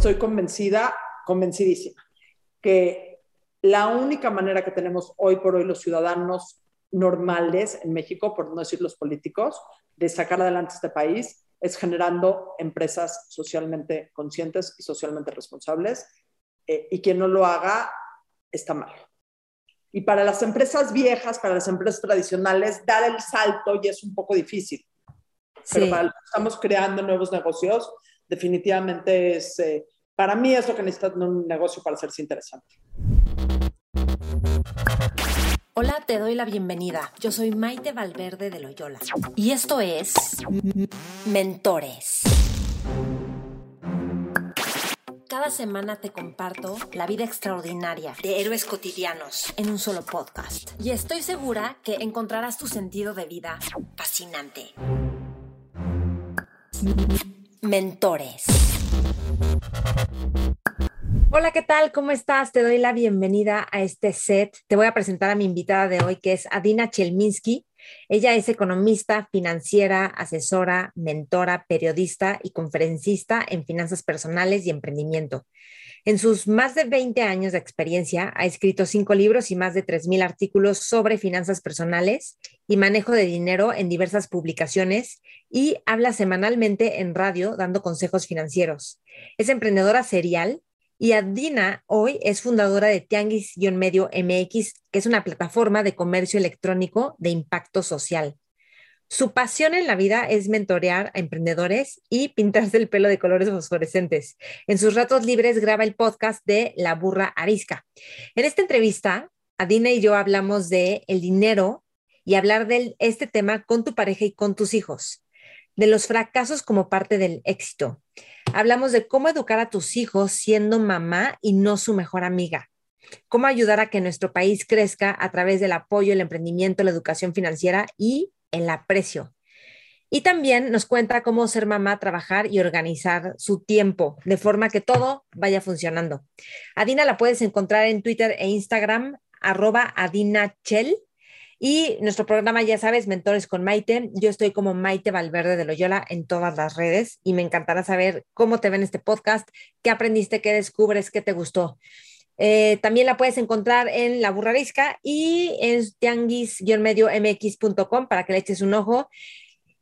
Soy convencida, convencidísima, que la única manera que tenemos hoy por hoy los ciudadanos normales en México, por no decir los políticos, de sacar adelante este país es generando empresas socialmente conscientes y socialmente responsables. Eh, y quien no lo haga está mal. Y para las empresas viejas, para las empresas tradicionales, dar el salto ya es un poco difícil. Pero para los que estamos creando nuevos negocios, definitivamente es, eh, para mí es lo que necesita un negocio para hacerse interesante. Hola, te doy la bienvenida. Yo soy Maite Valverde de Loyola. Y esto es Mentores. Cada semana te comparto la vida extraordinaria de héroes cotidianos en un solo podcast. Y estoy segura que encontrarás tu sentido de vida fascinante. Mentores. Hola, ¿qué tal? ¿Cómo estás? Te doy la bienvenida a este set. Te voy a presentar a mi invitada de hoy, que es Adina Chelminsky. Ella es economista, financiera, asesora, mentora, periodista y conferencista en finanzas personales y emprendimiento. En sus más de 20 años de experiencia, ha escrito cinco libros y más de 3.000 artículos sobre finanzas personales y manejo de dinero en diversas publicaciones y habla semanalmente en radio dando consejos financieros. Es emprendedora serial y Adina hoy es fundadora de Tianguis-Medio MX, que es una plataforma de comercio electrónico de impacto social. Su pasión en la vida es mentorear a emprendedores y pintarse el pelo de colores fosforescentes. En sus ratos libres graba el podcast de La Burra Arisca. En esta entrevista, Adina y yo hablamos de el dinero y hablar de este tema con tu pareja y con tus hijos, de los fracasos como parte del éxito, Hablamos de cómo educar a tus hijos siendo mamá y no su mejor amiga. Cómo ayudar a que nuestro país crezca a través del apoyo, el emprendimiento, la educación financiera y el aprecio. Y también nos cuenta cómo ser mamá, trabajar y organizar su tiempo de forma que todo vaya funcionando. Adina la puedes encontrar en Twitter e Instagram, arroba Adina Chell y nuestro programa, ya sabes, Mentores con Maite. Yo estoy como Maite Valverde de Loyola en todas las redes y me encantará saber cómo te ven este podcast, qué aprendiste, qué descubres, qué te gustó. Eh, también la puedes encontrar en La Burrarisca y en tianguis-mx.com para que le eches un ojo.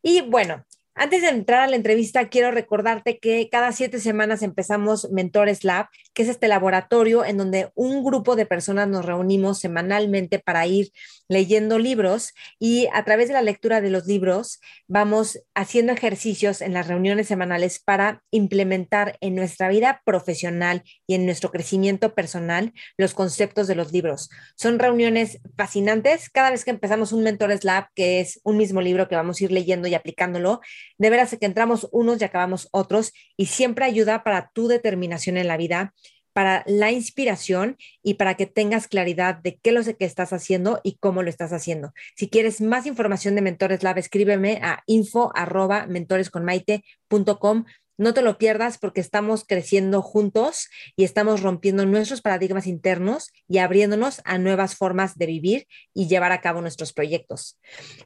Y bueno, antes de entrar a la entrevista, quiero recordarte que cada siete semanas empezamos Mentores Lab, que es este laboratorio en donde un grupo de personas nos reunimos semanalmente para ir leyendo libros y a través de la lectura de los libros vamos haciendo ejercicios en las reuniones semanales para implementar en nuestra vida profesional y en nuestro crecimiento personal los conceptos de los libros. Son reuniones fascinantes. Cada vez que empezamos un Mentores Lab, que es un mismo libro que vamos a ir leyendo y aplicándolo, de veras que entramos unos y acabamos otros y siempre ayuda para tu determinación en la vida, para la inspiración y para que tengas claridad de qué lo que estás haciendo y cómo lo estás haciendo. Si quieres más información de Mentores Lab, escríbeme a info arroba mentoresconmaite.com no te lo pierdas porque estamos creciendo juntos y estamos rompiendo nuestros paradigmas internos y abriéndonos a nuevas formas de vivir y llevar a cabo nuestros proyectos.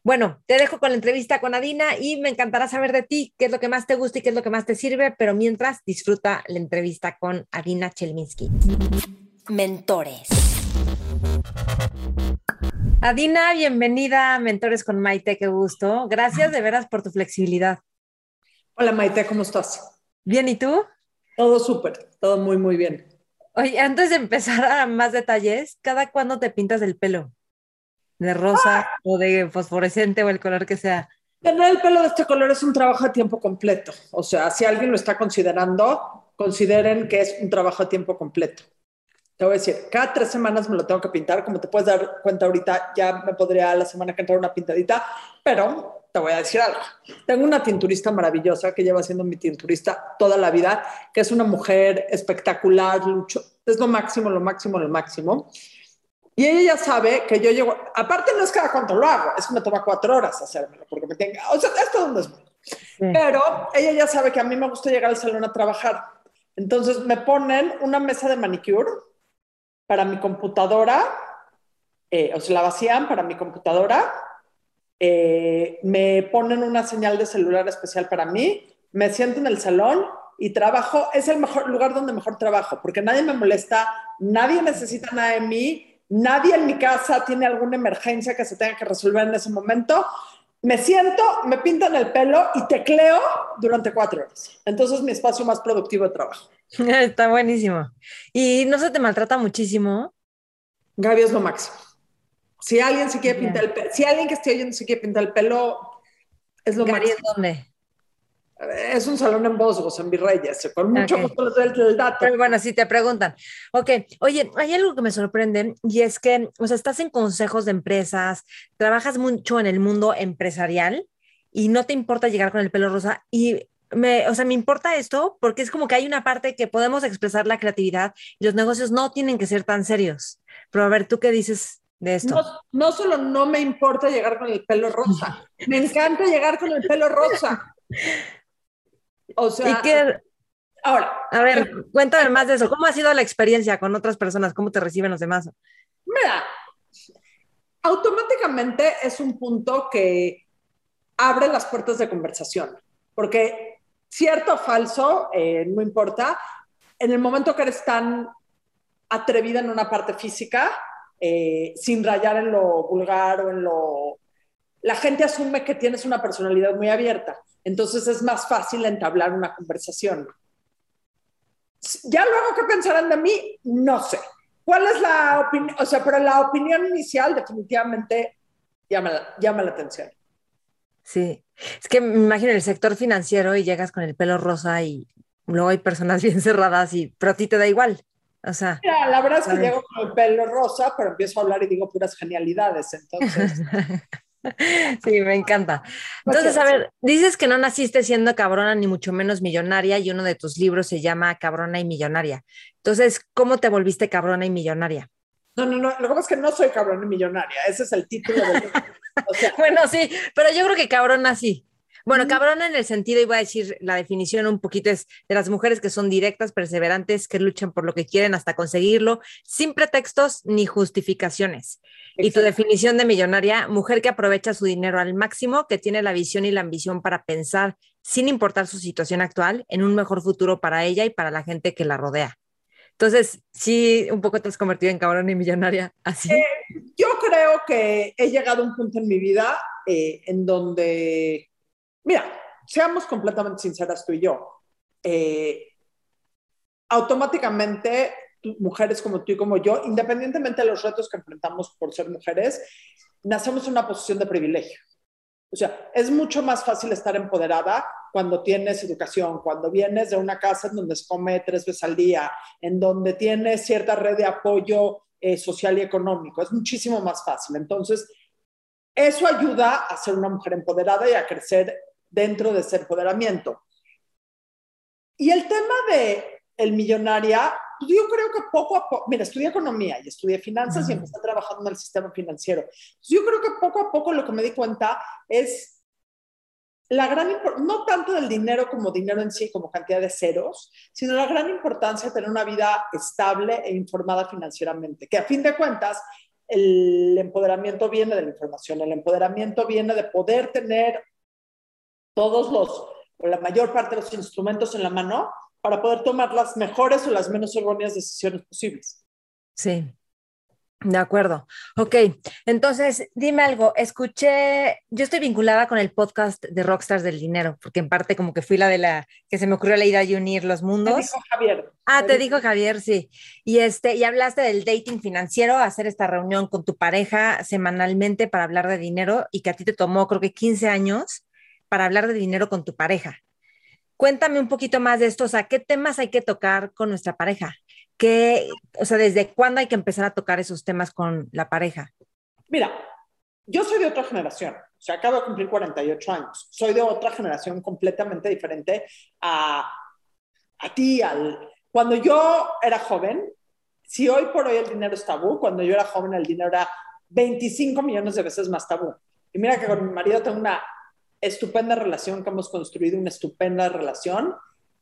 Bueno, te dejo con la entrevista con Adina y me encantará saber de ti qué es lo que más te gusta y qué es lo que más te sirve, pero mientras disfruta la entrevista con Adina Chelminsky. Mentores. Adina, bienvenida a Mentores con Maite, qué gusto. Gracias de veras por tu flexibilidad. Hola Maite, ¿cómo estás? Bien, ¿y tú? Todo súper, todo muy, muy bien. Oye, antes de empezar a más detalles, ¿cada cuándo te pintas el pelo? ¿De rosa ah. o de fosforescente o el color que sea? Tener el pelo de este color es un trabajo a tiempo completo. O sea, si alguien lo está considerando, consideren que es un trabajo a tiempo completo. Te voy a decir, cada tres semanas me lo tengo que pintar. Como te puedes dar cuenta ahorita, ya me podría la semana que entra una pintadita, pero te voy a decir algo. Tengo una tinturista maravillosa que lleva siendo mi tinturista toda la vida, que es una mujer espectacular, lucho, es lo máximo, lo máximo, lo máximo. Y ella ya sabe que yo llego, aparte no es cada cuánto lo hago, es que me toma cuatro horas hacérmelo, porque me tenga, o sea, esto es Pero ella ya sabe que a mí me gusta llegar al salón a trabajar. Entonces me ponen una mesa de manicure para mi computadora, eh, o sea, la vacían para mi computadora eh, me ponen una señal de celular especial para mí, me siento en el salón y trabajo, es el mejor lugar donde mejor trabajo, porque nadie me molesta, nadie necesita nada de mí, nadie en mi casa tiene alguna emergencia que se tenga que resolver en ese momento. Me siento, me pintan el pelo y tecleo durante cuatro horas. Entonces es mi espacio más productivo de trabajo. Está buenísimo. ¿Y no se te maltrata muchísimo? Gaby es lo máximo. Si alguien se quiere pintar el pelo, si alguien que esté oyendo se quiere pintar el pelo, es lo máximo. ¿dónde? Es un salón en Bosgos, en Virreyes. Con mucho Ok. gusto les doy el dato. Pero bueno, si te preguntan. Ok, oye, hay algo que me sorprende y es que, o sea, estás en consejos de empresas, trabajas mucho en el mundo empresarial y no te importa llegar con el pelo rosa y me, o sea, me importa esto porque es como que hay una parte que podemos expresar la creatividad y los negocios no tienen que ser tan serios. Pero a ver, ¿tú qué dices de esto? No, no solo no me importa llegar con el pelo rosa, me encanta llegar con el pelo rosa. O sea, y que, ahora, a ver, cuéntame más de eso. ¿Cómo ha sido la experiencia con otras personas? ¿Cómo te reciben los demás? mira, automáticamente es un punto que abre las puertas de conversación, porque cierto o falso, eh, no importa, en el momento que eres tan atrevida en una parte física, eh, sin rayar en lo vulgar o en lo... La gente asume que tienes una personalidad muy abierta, entonces es más fácil entablar una conversación. Ya luego, ¿qué pensarán de mí? No sé. ¿Cuál es la opinión? O sea, pero la opinión inicial definitivamente llama la, llama la atención. Sí, es que me imagino el sector financiero y llegas con el pelo rosa y luego hay personas bien cerradas y pero a ti te da igual. O sea, Mira, la verdad es que llego con el pelo rosa, pero empiezo a hablar y digo puras genialidades. Entonces, sí, me encanta. Entonces, a ver, dices que no naciste siendo cabrona ni mucho menos millonaria y uno de tus libros se llama Cabrona y Millonaria. Entonces, ¿cómo te volviste cabrona y millonaria? no, no, no. Lo que pasa es que no soy cabrón y millonaria. Ese es el título del libro. O sea, Bueno, sí, pero yo creo que cabrona sí. Bueno, cabrona en el sentido, y voy a decir la definición un poquito, es de las mujeres que son directas, perseverantes, que luchan por lo que quieren hasta conseguirlo, sin pretextos ni justificaciones. Y tu definición de millonaria, mujer que aprovecha su dinero al máximo, que tiene la visión y la ambición para pensar, sin importar su situación actual, en un mejor futuro para ella y para la gente que la rodea. Entonces, sí, un poco te has convertido en cabrona y millonaria, así. yo creo que he llegado a un punto en mi vida eh, en donde, mira, seamos completamente sinceras tú y yo, eh, automáticamente mujeres como tú y como yo, independientemente de los retos que enfrentamos por ser mujeres, nacemos en una posición de privilegio. O sea, es mucho más fácil estar empoderada cuando tienes educación, cuando vienes de una casa en donde se come tres veces al día, en donde tienes cierta red de apoyo eh, social y económico. Es muchísimo más fácil. Entonces, eso ayuda a ser una mujer empoderada y a crecer dentro de ese empoderamiento. Y el tema de el millonaria, yo creo que poco a poco, mira, estudié economía y estudié finanzas y Ujú. empecé trabajando en el sistema financiero. Yo creo que poco a poco lo que me di cuenta es la gran, no tanto del dinero como dinero en sí, como cantidad de ceros, sino la gran importancia de tener una vida estable e informada financieramente, que a fin de cuentas el empoderamiento viene de la información, el empoderamiento viene de poder tener todos los, o la mayor parte de los instrumentos en la mano para poder tomar las mejores o las menos erróneas decisiones posibles. Sí, de acuerdo. Ok, entonces dime algo. Escuché, yo estoy vinculada con el podcast de Rockstars del Dinero, porque en parte como que fui la de la que se me ocurrió la idea de unir los mundos. dijo Javier. Ah, te dijo Javier, sí. Y este, y hablaste del dating financiero, hacer esta reunión con tu pareja semanalmente para hablar de dinero y que a ti te tomó creo que 15 años para hablar de dinero con tu pareja. Cuéntame un poquito más de esto, o sea, ¿qué temas hay que tocar con nuestra pareja? ¿Qué, o sea, desde cuándo hay que empezar a tocar esos temas con la pareja? Mira, yo soy de otra generación, o sea, acabo de cumplir 48 años. Soy de otra generación completamente diferente a, a ti. Al... Cuando yo era joven, si hoy por hoy el dinero es tabú, cuando yo era joven el dinero era 25 millones de veces más tabú. Y mira que con mi marido tengo una estupenda relación, que hemos construido una estupenda relación.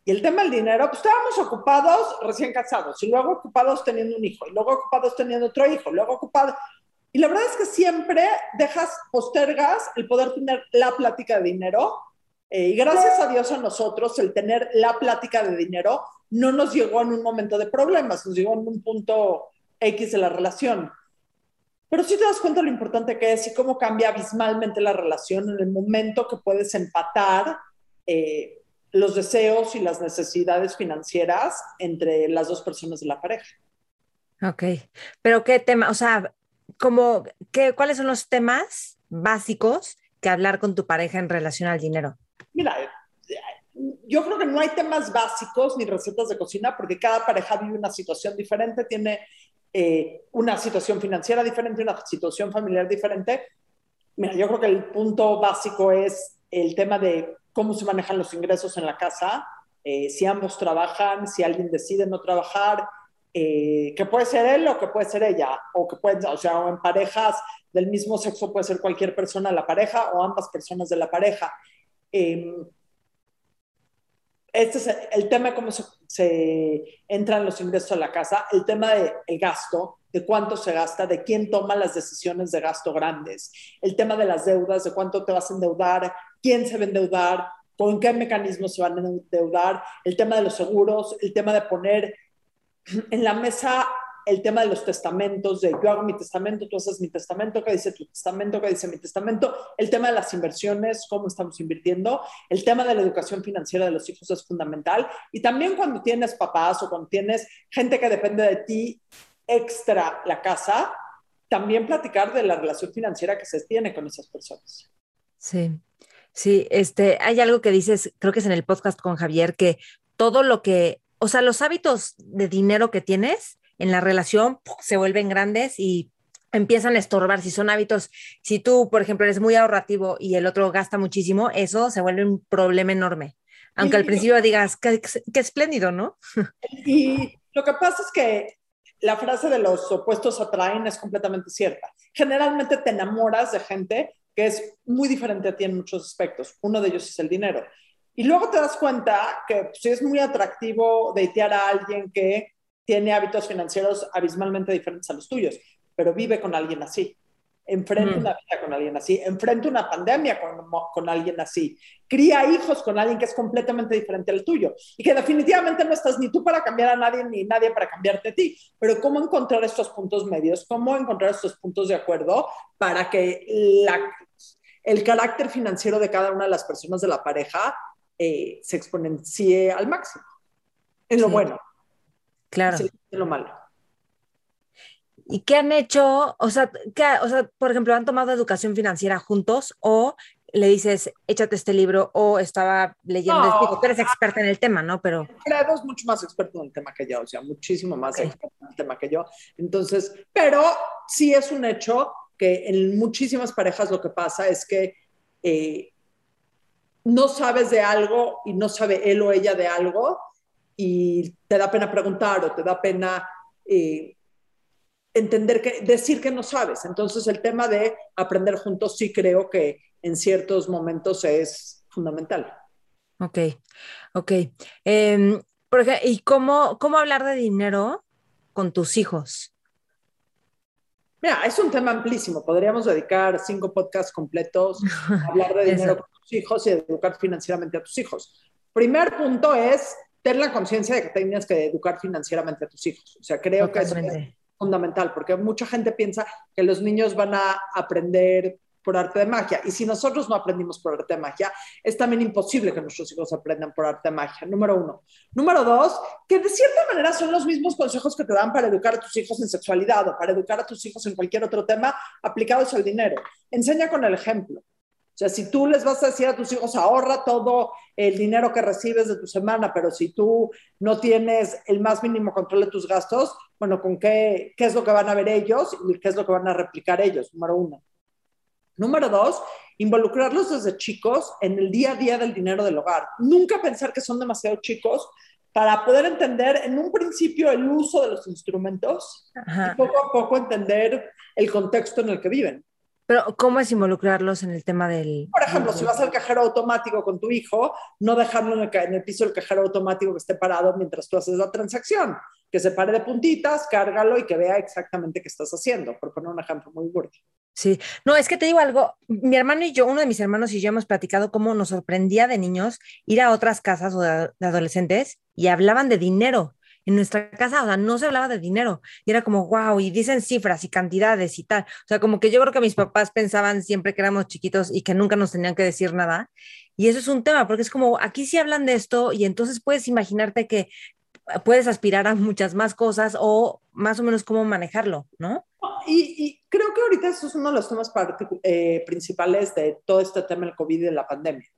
Y el tema del dinero, pues estábamos ocupados recién casados, y luego ocupados teniendo un hijo, y luego ocupados teniendo otro hijo, luego ocupados... Y la verdad es que siempre dejas, postergas el poder tener la plática de dinero Eh, y gracias a Dios a nosotros, el tener la plática de dinero no nos llegó en un momento de problemas, nos llegó en un punto X de la relación. Pero sí te das cuenta lo importante que es y cómo cambia abismalmente la relación en el momento que puedes empatar eh, los deseos y las necesidades financieras entre las dos personas de la pareja. Ok, pero qué tema, o sea, como, qué, ¿cuáles son los temas básicos que hablar con tu pareja en relación al dinero? Mira, yo creo que no hay temas básicos ni recetas de cocina porque cada pareja vive una situación diferente, tiene eh, una situación financiera diferente, una situación familiar diferente. Mira, yo creo que el punto básico es el tema de cómo se manejan los ingresos en la casa, eh, si ambos trabajan, si alguien decide no trabajar, eh, que puede ser él o que puede ser ella, o que puede, o sea, en parejas del mismo sexo puede ser cualquier persona de la pareja o ambas personas de la pareja. Em, este es el, tema de cómo se, entran los ingresos a la casa, el tema del gasto, de cuánto se gasta, de quién toma las decisiones de gasto grandes, el tema de las deudas, de cuánto te vas a endeudar, quién se va a endeudar, con qué mecanismos se van a endeudar, el tema de los seguros, el tema de poner en la mesa el tema de los testamentos, de yo hago mi testamento, tú haces mi testamento, qué dice tu testamento, qué dice mi testamento, el tema de las inversiones, cómo estamos invirtiendo, el tema de la educación financiera de los hijos es fundamental. Y también cuando tienes papás o cuando tienes gente que depende de ti extra la casa, también platicar de la relación financiera que se tiene con esas personas. Sí, sí, este, hay algo que dices, creo que es en el podcast con Javier, que todo lo que, o sea, los hábitos de dinero que tienes en la relación se vuelven grandes y empiezan a estorbar. Si son hábitos, si tú, por ejemplo, eres muy ahorrativo y el otro gasta muchísimo, eso se vuelve un problema enorme. Aunque al principio digas, qué, qué espléndido, ¿no? Y lo que pasa es que la frase de los opuestos atraen es completamente cierta. Generalmente te enamoras de gente que es muy diferente a ti en muchos aspectos. Uno de ellos es el dinero. Y luego te das cuenta que si es muy atractivo deitear a alguien que tiene hábitos financieros abismalmente diferentes a los tuyos, pero vive con alguien así. Enfrenta una vida con alguien así, enfrenta una pandemia con, con, alguien así, cría hijos con alguien que es completamente diferente al tuyo y que definitivamente no estás ni tú para cambiar a nadie ni nadie para cambiarte a ti. Pero cómo encontrar estos puntos medios, cómo encontrar estos puntos de acuerdo para que la, el carácter financiero de cada una de las personas de la pareja eh, se exponencie al máximo, en lo bueno. Claro. lo malo. ¿Y qué han hecho? O sea, o sea, por ejemplo, ¿han tomado educación financiera juntos o le dices, échate este libro o estaba leyendo este Tú eres experta en el tema, ¿no? Pero... Fredo es mucho más experto en el tema que yo, o sea, muchísimo más experto en el tema que yo. Entonces, pero sí es un hecho que en muchísimas parejas lo que pasa es que eh, no sabes de algo y no sabe él o ella de algo y te da pena preguntar o te da pena eh, entender que, decir que no sabes. Entonces el tema de aprender juntos sí creo que en ciertos momentos es fundamental. Ok, ok. Eh, ¿Y cómo, cómo hablar de dinero con tus hijos? Mira, es un tema amplísimo. Podríamos dedicar cinco podcasts completos a hablar de dinero con tus hijos y educar financieramente a tus hijos. Primer punto es tener la conciencia de que tienes que educar financieramente a tus hijos. O sea, creo que eso es fundamental, porque mucha gente piensa que los niños van a aprender por arte de magia. Y si nosotros no aprendimos por arte de magia, es también imposible que nuestros hijos aprendan por arte de magia, número uno. Número dos, que de cierta manera son los mismos consejos que te dan para educar a tus hijos en sexualidad o para educar a tus hijos en cualquier otro tema aplicados al dinero. Enseña con el ejemplo. O sea, si tú les vas a decir a tus hijos, ahorra todo el dinero que recibes de tu semana, pero si tú no tienes el más mínimo control de tus gastos, bueno, ¿con qué, qué es lo que van a ver ellos y qué es lo que van a replicar ellos? Número uno. Número dos, involucrarlos desde chicos en el día a día del dinero del hogar. Nunca pensar que son demasiado chicos para poder entender en un principio el uso de los instrumentos y poco a poco entender el contexto en el que viven. Pero, ¿cómo es involucrarlos en el tema del...? Por ejemplo, si vas al cajero automático con tu hijo, no dejarlo en el, piso del cajero automático que esté parado mientras tú haces la transacción. Que se pare de puntitas, cárgalo y que vea exactamente qué estás haciendo, por poner un ejemplo muy burdo. Sí, no, es que te digo algo, mi hermano y yo, uno de mis hermanos y yo hemos platicado cómo nos sorprendía de niños ir a otras casas o de, adolescentes y hablaban de dinero. En nuestra casa, o sea, no se hablaba de dinero y era como, wow, y dicen cifras y cantidades y tal. O sea, como que yo creo que mis papás pensaban siempre que éramos chiquitos y que nunca nos tenían que decir nada. Y eso es un tema, porque es como, aquí sí hablan de esto y entonces puedes imaginarte que puedes aspirar a muchas más cosas o más o menos cómo manejarlo, ¿no? Y, creo que ahorita eso es uno de los temas eh, principales de todo este tema del COVID y de la pandemia.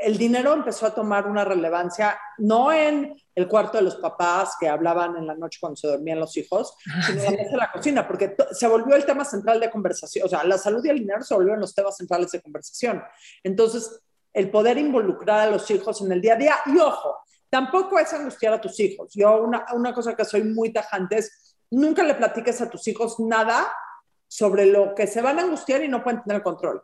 El dinero empezó a tomar una relevancia no en el cuarto de los papás que hablaban en la noche cuando se dormían los hijos, sino en la cocina, porque se volvió el tema central de conversación. O sea, la salud y el dinero se volvieron los temas centrales de conversación. Entonces, el poder involucrar a los hijos en el día a día, y ojo, tampoco es angustiar a tus hijos. Yo una, una cosa que soy muy tajante es, nunca le platiques a tus hijos nada sobre lo que se van a angustiar y no pueden tener control.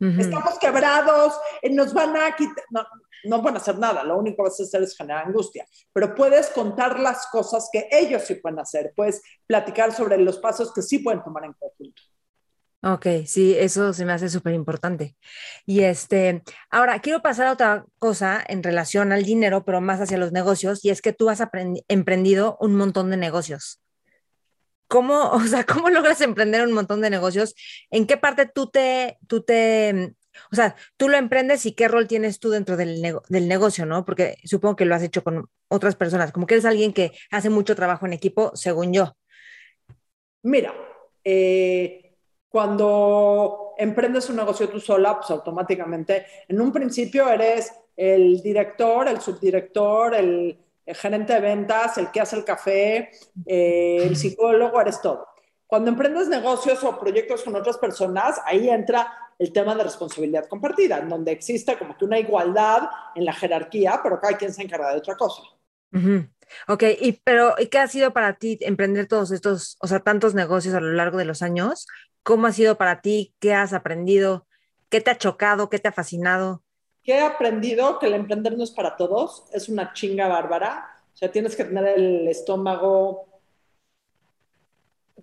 Estamos quebrados, eh, nos van a quitar, no, no van a hacer nada, lo único que vas a hacer es generar angustia, pero puedes contar las cosas que ellos sí pueden hacer, puedes platicar sobre los pasos que sí pueden tomar en conjunto. Ok, sí, eso se me hace súper importante. Y este, ahora quiero pasar a otra cosa en relación al dinero, pero más hacia los negocios, y es que tú has emprendido un montón de negocios. ¿Cómo, o sea, cómo logras emprender un montón de negocios? ¿En qué parte tú te, tú te, o sea, tú lo emprendes y qué rol tienes tú dentro del, del negocio, ¿no? Porque supongo que lo has hecho con otras personas, como que eres alguien que hace mucho trabajo en equipo, según yo. Mira, eh, cuando emprendes un negocio tú sola, pues automáticamente, en un principio eres el director, el subdirector, el, gerente de ventas, el que hace el café, eh, el psicólogo, eres todo. Cuando emprendes negocios o proyectos con otras personas, ahí entra el tema de responsabilidad compartida, en donde existe como que una igualdad en la jerarquía, pero cada quien se encarga de otra cosa. Ok, y pero ¿y qué ha sido para ti emprender todos estos, o sea, tantos negocios a lo largo de los años? ¿Cómo ha sido para ti? ¿Qué has aprendido? ¿Qué te ha chocado? ¿Qué te ha fascinado? ¿Qué he aprendido? Que el emprender no es para todos, es una chinga bárbara. O sea, tienes que tener el estómago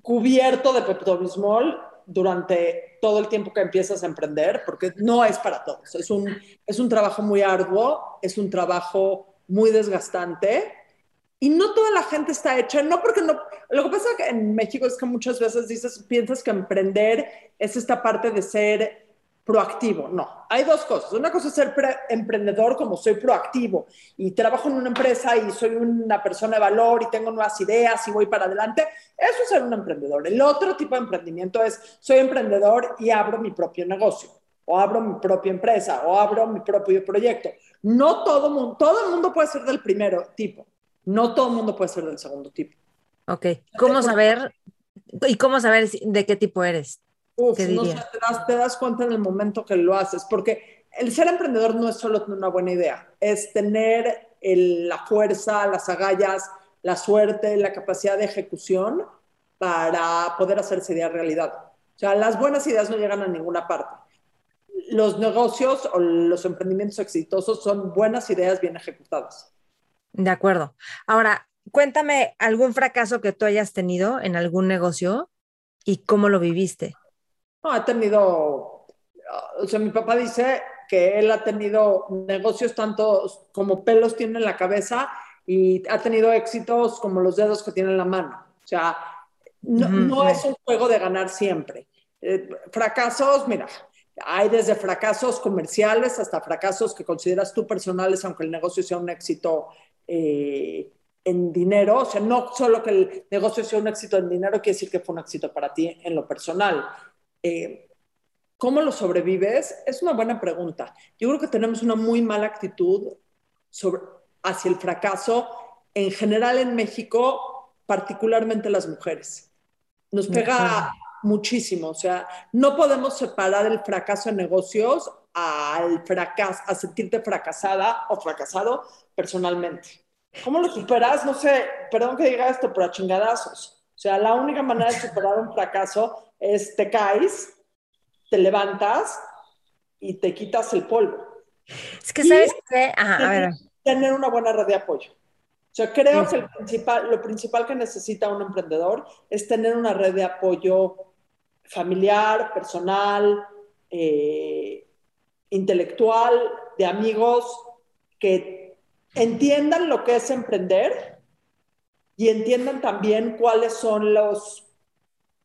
cubierto de peptobismol durante todo el tiempo que empiezas a emprender, porque no es para todos. Es un, es un trabajo muy arduo, es un trabajo muy desgastante y no toda la gente está hecha, no porque no, lo que pasa en México es que muchas veces piensas que emprender es esta parte de ser proactivo. No, hay dos cosas. Una cosa es ser emprendedor como soy proactivo y trabajo en una empresa y soy una persona de valor y tengo nuevas ideas y voy para adelante. Eso es ser un emprendedor. El otro tipo de emprendimiento es soy emprendedor y abro mi propio negocio o abro mi propia empresa o abro mi propio proyecto. No todo mundo, todo el mundo puede ser del primero tipo. No todo el mundo puede ser del segundo tipo. Ok. ¿Cómo saber y cómo saber de qué tipo eres? Uf, no sé, te, das, cuenta en el momento que lo haces, porque el ser emprendedor no es solo tener una buena idea, es tener la fuerza, las agallas, la suerte, la capacidad de ejecución para poder hacer esa idea realidad. O sea, las buenas ideas no llegan a ninguna parte. Los negocios o los emprendimientos exitosos son buenas ideas bien ejecutadas. De acuerdo. Ahora, cuéntame algún fracaso que tú hayas tenido en algún negocio y cómo lo viviste. No, he tenido, o sea, mi papá dice que él ha tenido negocios tanto como pelos tiene en la cabeza y ha tenido éxitos como los dedos que tiene en la mano. O sea, no, es un juego de ganar siempre. Eh, fracasos, mira, hay desde fracasos comerciales hasta fracasos que consideras tú personales, aunque el negocio sea un éxito eh, en dinero, o sea, no solo que el negocio sea un éxito en dinero, quiere decir que fue un éxito para ti en lo personal. Eh, ¿Cómo lo sobrevives? Es una buena pregunta. Yo creo que tenemos una muy mala actitud sobre, hacia el fracaso en general en México, particularmente las mujeres. Nos pega muchísimo, o sea, no podemos separar el fracaso en negocios al fracaso, a sentirte fracasada o fracasado personalmente. ¿Cómo lo superas? No sé, perdón que diga esto, pero a chingadazos. O sea, la única manera de superar un fracaso es te caes, te levantas y te quitas el polvo. Es que sabes que, a ver. Tener una buena red de apoyo. O sea, creo que el principal, lo principal que necesita un emprendedor es tener una red de apoyo familiar, personal, eh, intelectual, de amigos que entiendan lo que es emprender y entiendan también cuáles son los,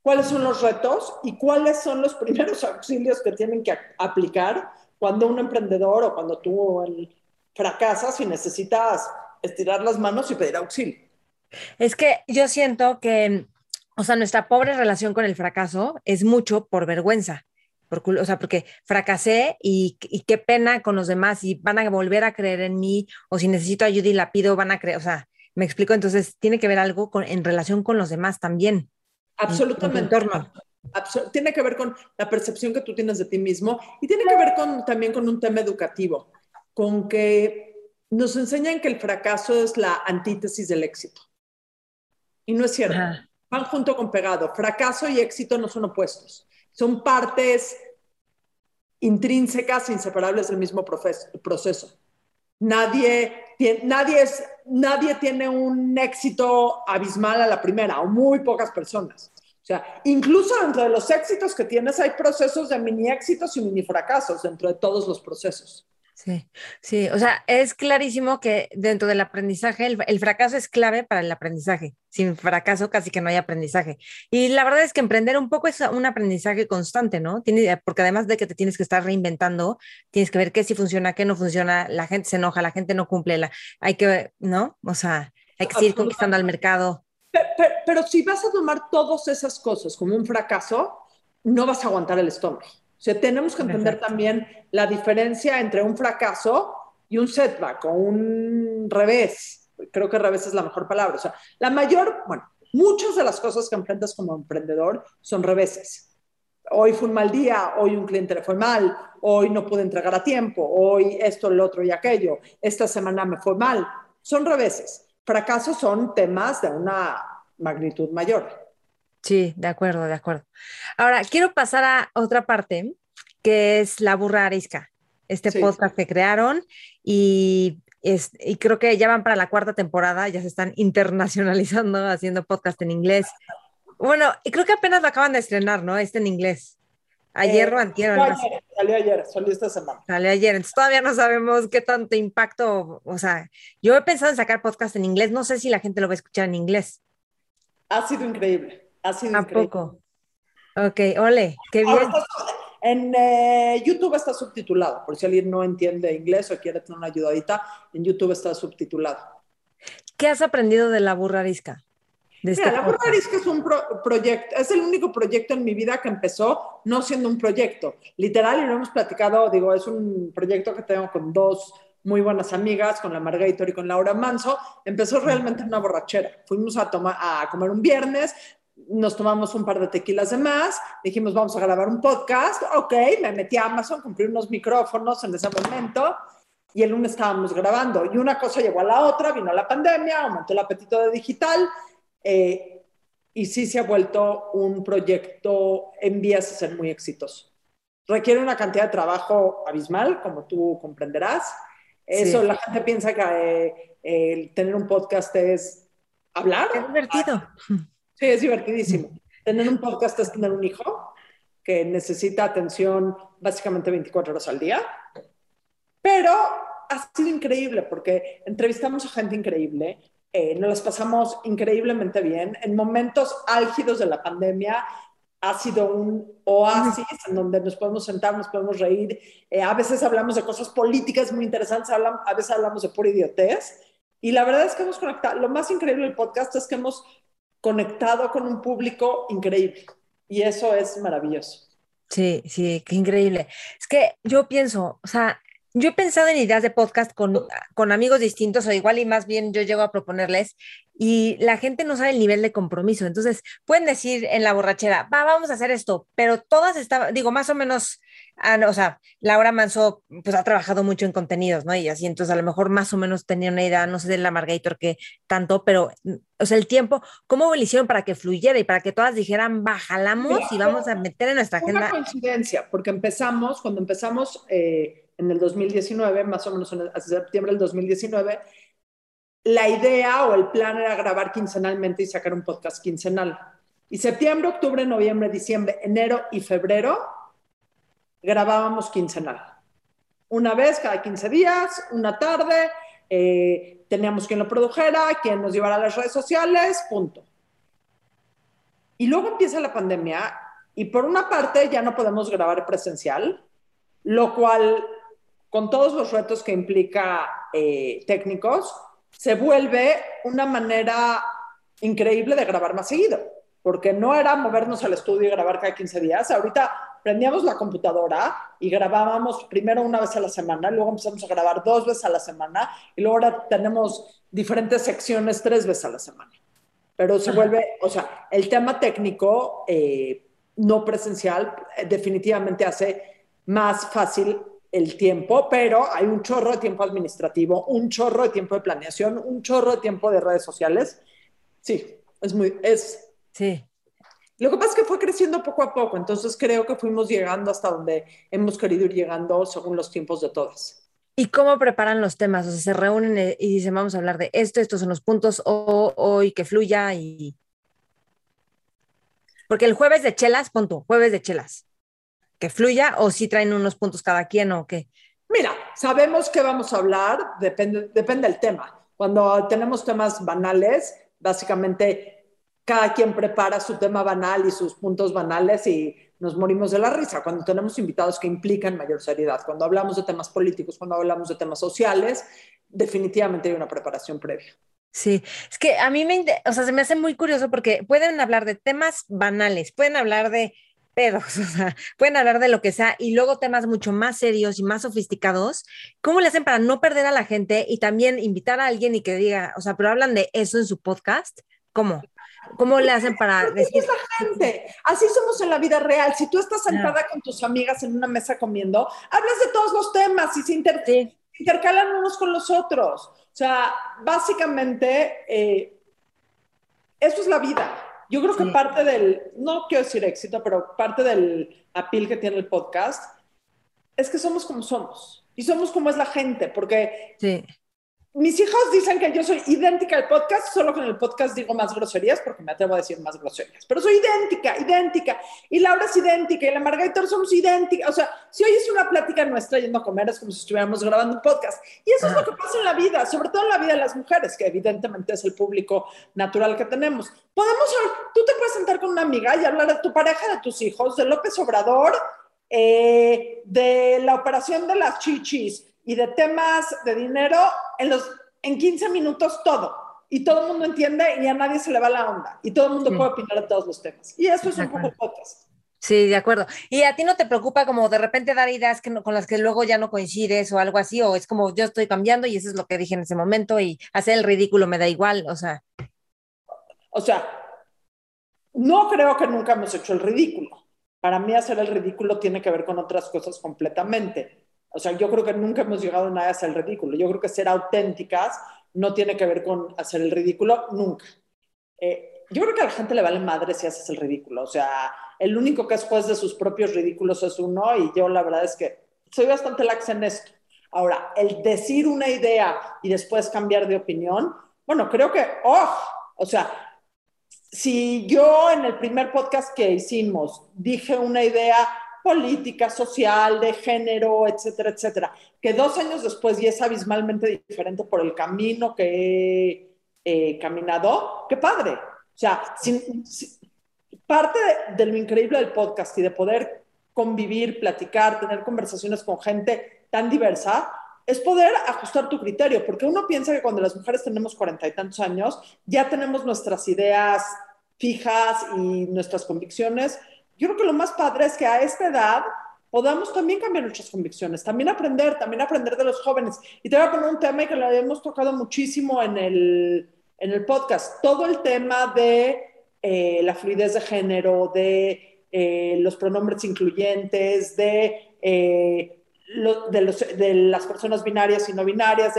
cuáles son los retos y cuáles son los primeros auxilios que tienen que aplicar cuando un emprendedor o cuando tú fracasas y necesitas estirar las manos y pedir auxilio. Es que yo siento que, o sea, nuestra pobre relación con el fracaso es mucho por vergüenza. Por, o sea, porque fracasé y, y, qué pena con los demás y van a volver a creer en mí o si necesito ayuda y la pido, van a creer, o sea, me explico, entonces tiene que ver algo con, en relación con los demás también. Absolutamente. tiene que ver con la percepción que tú tienes de ti mismo y tiene que ver con, también con un tema educativo, con que nos enseñan que el fracaso es la antítesis del éxito. Y no es cierto. Van junto con pegado. Fracaso y éxito no son opuestos. Son partes intrínsecas, inseparables del mismo proceso. Nadie, nadie, es, nadie tiene un éxito abismal a la primera, o muy pocas personas. O sea, incluso dentro de los éxitos que tienes hay procesos de mini éxitos y mini fracasos dentro de todos los procesos. Sí, sí, o sea, es clarísimo que dentro del aprendizaje el, fracaso es clave para el aprendizaje. Sin fracaso casi que no hay aprendizaje. Y la verdad es que emprender un poco es un aprendizaje constante, ¿no? Tiene, porque además de que te tienes que estar reinventando, tienes que ver qué sí funciona, qué no funciona, la gente se enoja, la gente no cumple, la, hay que, ¿no? O sea, hay que seguir conquistando al mercado. pero si vas a tomar todas esas cosas como un fracaso, no vas a aguantar el estómago. O sea, tenemos que entender también la diferencia entre un fracaso y un setback o un revés. Creo que revés es la mejor palabra. O sea, la mayor, bueno, muchas de las cosas que enfrentas como emprendedor son reveses. Hoy fue un mal día, hoy un cliente le fue mal, hoy no pude entregar a tiempo, hoy esto, el otro y aquello, esta semana me fue mal. Son reveses. Fracasos son temas de una magnitud mayor. Sí, de acuerdo, de acuerdo. Ahora, quiero pasar a otra parte, que es La Burra Arisca, este podcast que crearon y, es, y creo que ya van para la cuarta temporada, ya se están internacionalizando, haciendo podcast en inglés. Bueno, y creo que apenas lo acaban de estrenar, ¿no? Este en inglés. Ayer eh, o antier. Salió ayer, salió esta semana. Salió ayer, entonces todavía no sabemos qué tanto impacto, o sea, yo he pensado en sacar podcast en inglés, no sé si la gente lo va a escuchar en inglés. Ha sido increíble. Ha sido ¿A poco? Ok, ole, qué bien. en eh, YouTube está subtitulado, por si alguien no entiende inglés o quiere tener una ayudadita, en YouTube está subtitulado. ¿Qué has aprendido de la burra arisca? Este la burra arisca es un proyecto, es el único proyecto en mi vida que empezó no siendo un proyecto. Literal, y lo hemos platicado, digo, es un proyecto que tengo con dos muy buenas amigas, con la Margarita y con Laura Manso. Empezó realmente en una borrachera. Fuimos a, tomar, a comer un viernes, nos tomamos un par de tequilas de más, dijimos vamos a grabar un podcast, ok, me metí a Amazon, compré unos micrófonos en ese momento y el lunes estábamos grabando y una cosa llevó a la otra, vino la pandemia, aumentó el apetito de digital eh, y sí se ha vuelto un proyecto en vías a ser muy exitoso. Requiere una cantidad de trabajo abismal, como tú comprenderás. Eso, la gente piensa que eh, tener un podcast es hablar. Es divertido. Sí, es divertidísimo. Tener un podcast es tener un hijo que necesita atención básicamente 24 horas al día, pero ha sido increíble porque entrevistamos a gente increíble, eh, nos las pasamos increíblemente bien. En momentos álgidos de la pandemia ha sido un oasis en donde nos podemos sentar, nos podemos reír. Eh, a veces hablamos de cosas políticas muy interesantes, a veces hablamos de pura idiotez. Y la verdad es que hemos conectado. Lo más increíble del podcast es que hemos conectado con un público increíble. Y eso es maravilloso. Sí, sí, qué increíble. Es que yo pienso, o sea, yo he pensado en ideas de podcast con, con, amigos distintos o igual y más bien yo llego a proponerles y la gente no sabe el nivel de compromiso. Entonces, pueden decir en la borrachera, va, vamos a hacer esto, pero todas estaban, digo, más o menos Ah, o sea, Laura Manso pues ha trabajado mucho en contenidos, ¿no? Y así, entonces a lo mejor más o menos tenía una idea, no sé de la Margator que tanto, pero, o sea, el tiempo, ¿cómo lo hicieron para que fluyera y para que todas dijeran, bajalamos y vamos a meter en nuestra agenda? Una coincidencia, porque empezamos, cuando empezamos eh, en el 2019, más o menos en septiembre del 2019, la idea o el plan era grabar quincenalmente y sacar un podcast quincenal. Y septiembre, octubre, noviembre, diciembre, enero y febrero grabábamos quincenal. Una vez cada 15 días, una tarde, eh, teníamos quien lo produjera, quien nos llevara a las redes sociales, punto. Y luego empieza la pandemia y por una parte ya no podemos grabar presencial, lo cual, con todos los retos que implica eh, técnicos, se vuelve una manera increíble de grabar más seguido, porque no era movernos al estudio y grabar cada 15 días. Ahorita prendíamos la computadora y grabábamos primero una vez a la semana, luego empezamos a grabar dos veces a la semana y luego ahora tenemos diferentes secciones tres veces a la semana. Pero se vuelve, o sea, el tema técnico eh, no presencial eh, definitivamente hace más fácil el tiempo, pero hay un chorro de tiempo administrativo, un chorro de tiempo de planeación, un chorro de tiempo de redes sociales. Sí, es muy, es... Sí. Lo que pasa es que fue creciendo poco a poco, entonces creo que fuimos llegando hasta donde hemos querido ir llegando según los tiempos de todas. ¿Y cómo preparan los temas? O sea, se reúnen y dicen, vamos a hablar de esto, estos son los puntos, o hoy que fluya y... Porque el jueves de chelas, punto, jueves de chelas que fluya o si traen unos puntos cada quien o qué? Mira, sabemos que vamos a hablar, depende, depende del tema. Cuando tenemos temas banales, básicamente cada quien prepara su tema banal y sus puntos banales y nos morimos de la risa. Cuando tenemos invitados que implican mayor seriedad, cuando hablamos de temas políticos, cuando hablamos de temas sociales, definitivamente hay una preparación previa. Sí, es que a mí me, o sea, se me hace muy curioso porque pueden hablar de temas banales, pueden hablar de pedos, o sea, pueden hablar de lo que sea y luego temas mucho más serios y más sofisticados. ¿Cómo le hacen para no perder a la gente y también invitar a alguien y que diga, o sea, pero hablan de eso en su podcast? ¿Cómo? ¿Cómo le hacen para decir? la gente. Así somos en la vida real. Si tú estás sentada con tus amigas en una mesa comiendo, hablas de todos los temas y se intercalan unos con los otros. O sea, básicamente, eh, eso es la vida. Yo creo que parte del, no quiero decir éxito, pero parte del apil que tiene el podcast es que somos como somos y somos como es la gente, porque sí mis hijos dicen que yo soy idéntica al podcast, solo que en el podcast digo más groserías porque me atrevo a decir más groserías. Pero soy idéntica, idéntica. Y Laura es idéntica y la Margarita somos idénticas. O sea, si hoy es una plática nuestra yendo a comer, es como si estuviéramos grabando un podcast. Y eso es lo que pasa en la vida, sobre todo en la vida de las mujeres, que evidentemente es el público natural que tenemos. Podemos, tú te puedes sentar con una amiga y hablar de tu pareja, de tus hijos, de López Obrador, eh, de la operación de las chichis y de temas de dinero en, los, en 15 minutos todo. Y todo el mundo entiende y a nadie se le va la onda. Y todo el mundo puede opinar de todos los temas. Y eso es un poco podcast. Sí, de acuerdo. ¿Y a ti no te preocupa como de repente dar ideas que con las que luego ya no coincides o algo así? ¿O es como yo estoy cambiando y eso es lo que dije en ese momento y hacer el ridículo me da igual? O sea. O sea, no creo que nunca hemos hecho el ridículo. Para mí hacer el ridículo tiene que ver con otras cosas completamente. O sea, yo creo que nunca hemos llegado nada a hacer el ridículo. Yo creo que ser auténticas no tiene que ver con hacer el ridículo nunca. Eh, yo creo que a la gente le vale madre si haces el ridículo. O sea, el único que es juez de sus propios ridículos es uno y yo la verdad es que soy bastante laxa en esto. Ahora, el decir una idea y después cambiar de opinión, bueno, creo que, oh, o sea, si yo en el primer podcast que hicimos dije una idea política, social, de género, etcétera, etcétera, que dos años después y es abismalmente diferente por el camino que he caminado, qué padre. O sea, parte de, lo increíble del podcast y de poder convivir, platicar, tener conversaciones con gente tan diversa, es poder ajustar tu criterio, porque uno piensa que cuando las mujeres tenemos cuarenta y tantos años, ya tenemos nuestras ideas fijas y nuestras convicciones yo creo que lo más padre es que a esta edad podamos también cambiar nuestras convicciones, también aprender, también aprender de los jóvenes. Y te voy a poner un tema que lo hemos tocado muchísimo en el, en el podcast, todo el tema de eh, la fluidez de género, de eh, los pronombres incluyentes, de, eh, de, las personas binarias y no binarias.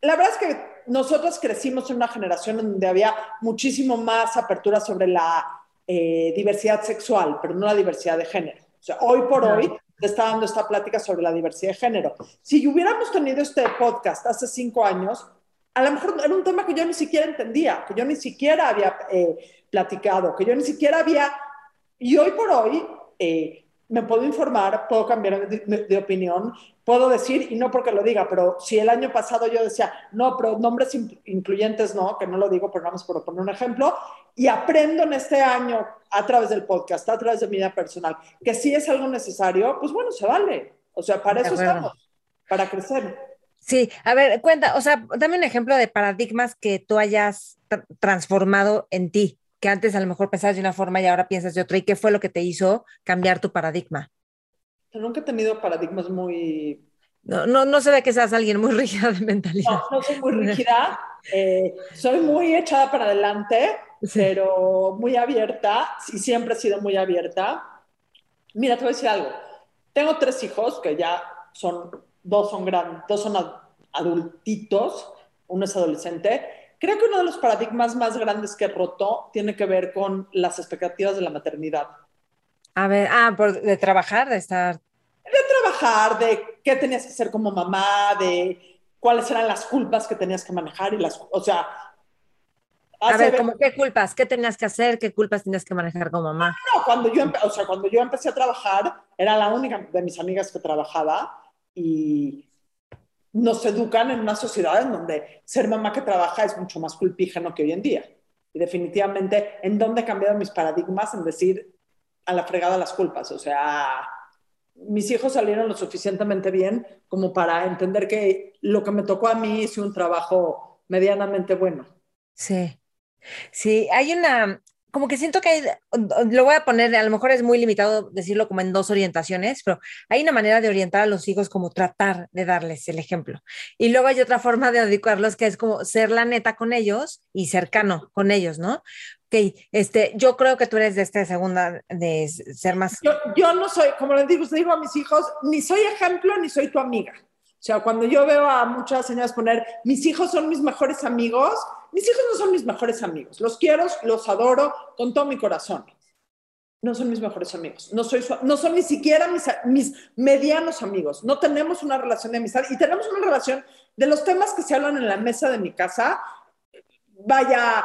La verdad es que nosotros crecimos en una generación donde había muchísimo más apertura sobre la eh, diversidad sexual, pero no la diversidad de género. O sea, hoy por hoy te está dando esta plática sobre la diversidad de género. Si hubiéramos tenido este podcast hace cinco años, a lo mejor era un tema que yo ni siquiera entendía, que yo ni siquiera había eh, platicado, que yo ni siquiera había... Y hoy por hoy eh, me puedo informar, puedo cambiar de, opinión, puedo decir, y no porque lo diga, pero si el año pasado yo decía, no, pero nombres incluyentes no, que no lo digo, pero más por poner un ejemplo, y aprendo en este año a través del podcast, a través de mi vida personal, que si es algo necesario, pues bueno, se vale. O sea, para eso estamos, para crecer. Sí, a ver, cuenta, o sea, dame un ejemplo de paradigmas que tú hayas transformado en ti que antes a lo mejor pensabas de una forma y ahora piensas de otra? ¿Y qué fue lo que te hizo cambiar tu paradigma? Nunca he tenido paradigmas muy... No, no, no se ve que seas alguien muy rígida de mentalidad. No, no soy muy rígida. Eh, soy muy echada para adelante, pero muy abierta y siempre he sido muy abierta. Mira, te voy a decir algo. Tengo tres hijos que ya son, dos son grandes, dos son adultitos, uno es adolescente Creo que uno de los paradigmas más grandes que roto tiene que ver con las expectativas de la maternidad. A ver, ah, por, de trabajar, de estar... De trabajar, de qué tenías que hacer como mamá, de cuáles eran las culpas que tenías que manejar y las, o sea... A ver, como qué culpas, qué tenías que hacer, qué culpas tenías que manejar como mamá. No, cuando yo, o sea, cuando yo empecé a trabajar, era la única de mis amigas que trabajaba y nos educan en una sociedad en donde ser mamá que trabaja es mucho más culpígeno que hoy en día. Y definitivamente, ¿en dónde he cambiado mis paradigmas en decir a la fregada las culpas? O sea, mis hijos salieron lo suficientemente bien como para entender que lo que me tocó a mí hice un trabajo medianamente bueno. Sí. Sí, hay una, como que siento que hay, lo voy a poner, a lo mejor es muy limitado decirlo como en dos orientaciones, pero hay una manera de orientar a los hijos como tratar de darles el ejemplo. Y luego hay otra forma de educarlos que es como ser la neta con ellos y cercano con ellos, ¿no? Ok, este, yo creo que tú eres de esta segunda, de ser más... Yo, yo no soy, como les digo, digo a mis hijos, ni soy ejemplo ni soy tu amiga. O sea, cuando yo veo a muchas señoras poner, mis hijos son mis mejores amigos, mis hijos no son mis mejores amigos. Los quiero, los adoro con todo mi corazón. No son mis mejores amigos. No, soy no son ni siquiera mis, mis medianos amigos. No tenemos una relación de amistad y tenemos una relación de los temas que se hablan en la mesa de mi casa. Vaya,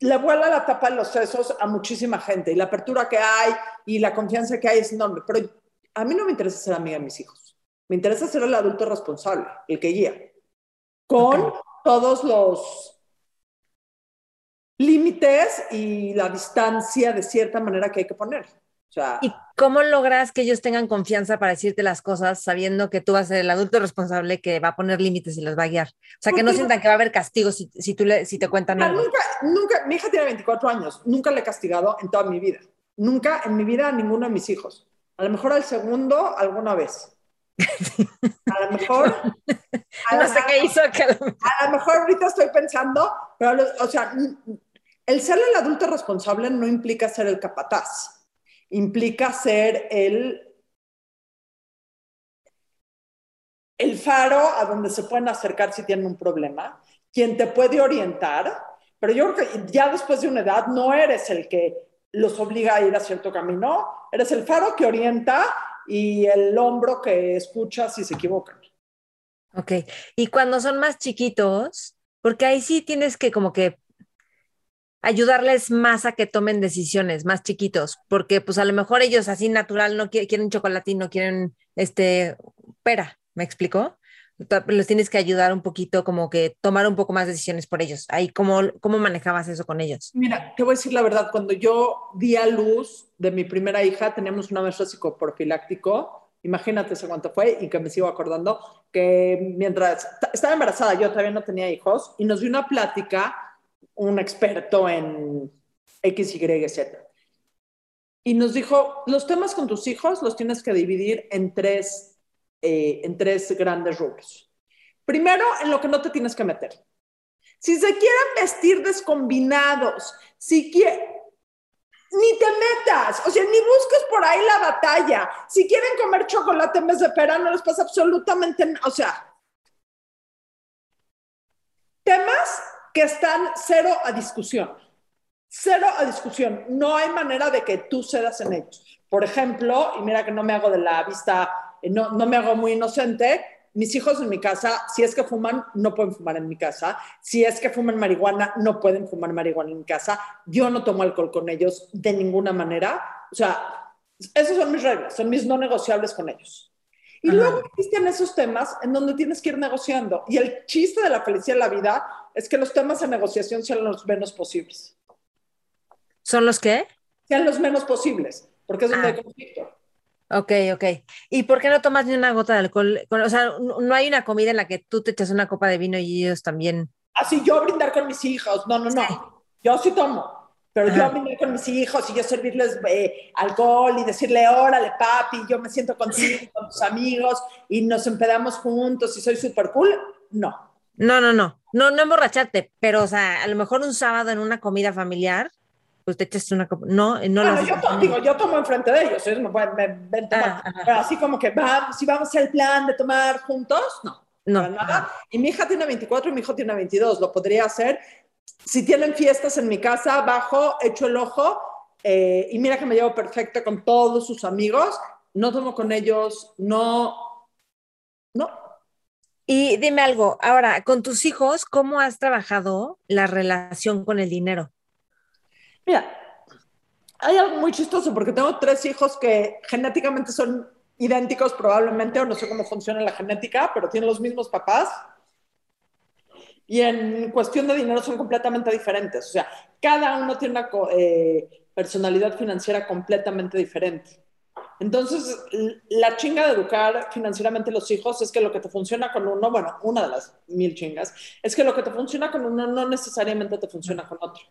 le vuela la tapa de los sesos a muchísima gente y la apertura que hay y la confianza que hay es enorme. Pero a mí no me interesa ser amiga de mis hijos. Me interesa ser el adulto responsable, el que guía. Con todos los límites y la distancia de cierta manera que hay que poner. ¿Y cómo logras que ellos tengan confianza para decirte las cosas sabiendo que tú vas a ser el adulto responsable que va a poner límites y los va a guiar? O sea, que no sientan que va a haber castigo si, si, tú le, si te cuentan algo. Nunca, nunca, mi hija tiene 24 años, nunca le he castigado en toda mi vida. Nunca en mi vida a ninguno de mis hijos. A lo mejor al segundo alguna vez. A lo mejor. no sé qué hizo. A lo mejor ahorita estoy pensando, pero, o sea, el ser el adulto responsable no implica ser el capataz, implica ser el. El faro a donde se pueden acercar si tienen un problema, quien te puede orientar, pero yo creo que ya después de una edad no eres el que los obliga a ir a cierto camino, eres el faro que orienta y el hombro que escucha si se equivocan. Ok, y cuando son más chiquitos, porque ahí sí tienes que como que ayudarles más a que tomen decisiones, más chiquitos, porque pues a lo mejor ellos así natural no quieren, quieren chocolatín, no quieren este pera, ¿me explicó? los tienes que ayudar un poquito, como que tomar un poco más decisiones por ellos. Ahí, ¿cómo, ¿Cómo manejabas eso con ellos? Mira, te voy a decir la verdad, cuando yo di a luz de mi primera hija, teníamos una maestra psicoprofiláctico, imagínate ese cuánto fue, y que me sigo acordando, que mientras estaba embarazada, yo todavía no tenía hijos, y nos dio una plática un experto en X, Y, Z. Y nos dijo, los temas con tus hijos los tienes que dividir en tres eh, en tres grandes rubros. Primero, en lo que no te tienes que meter. Si se quieren vestir descombinados, si ni te metas, o sea, ni busques por ahí la batalla. Si quieren comer chocolate en vez de pera, no les pasa absolutamente nada. O sea, temas que están cero a discusión. Cero a discusión. No hay manera de que tú cedas en ellos. Por ejemplo, y mira que no me hago de la vista no, no me hago muy inocente, mis hijos en mi casa, si es que fuman, no pueden fumar en mi casa. Si es que fuman marihuana, no pueden fumar marihuana en mi casa. Yo no tomo alcohol con ellos de ninguna manera. O sea, esas son mis reglas, son mis no negociables con ellos. Y luego existen esos temas en donde tienes que ir negociando. Y el chiste de la felicidad de la vida es que los temas de negociación sean los menos posibles. ¿Son los qué? Sean los menos posibles, porque es donde ah. hay conflicto. Ok, ok. ¿Y por qué no tomas ni una gota de alcohol? O sea, no hay una comida en la que tú te echas una copa de vino y ellos también. Así yo brindar con mis hijos. No, no, no. Yo sí tomo. Pero yo brindar con mis hijos y yo servirles eh, alcohol y decirle, órale, papi, yo me siento contigo, con tus amigos y nos empedamos juntos y soy súper cool. No. No, no, no. No, no emborracharte, pero, o sea, a lo mejor un sábado en una comida familiar, pues te echas una copa. No, no bueno, yo, tomo, digo, yo tomo enfrente de ellos, ellos me, ven tomar. Ah, pero así como que vamos, si vamos al plan de tomar juntos, no. No. Nada. Y mi hija tiene 24 y mi hijo tiene 22. Lo podría hacer. Si tienen fiestas en mi casa, bajo, echo el ojo eh, y mira que me llevo perfecto con todos sus amigos. No tomo con ellos, no. No. Y dime algo, ahora, con tus hijos, ¿cómo has trabajado la relación con el dinero? Mira, hay algo muy chistoso porque tengo tres hijos que genéticamente son idénticos probablemente, o no sé cómo funciona la genética, pero tienen los mismos papás. Y en cuestión de dinero son completamente diferentes. O sea, cada uno tiene una eh, personalidad financiera completamente diferente. Entonces, la chinga de educar financieramente a los hijos es que lo que te funciona con uno, bueno, una de las mil chingas, es que lo que te funciona con uno no necesariamente te funciona con otro.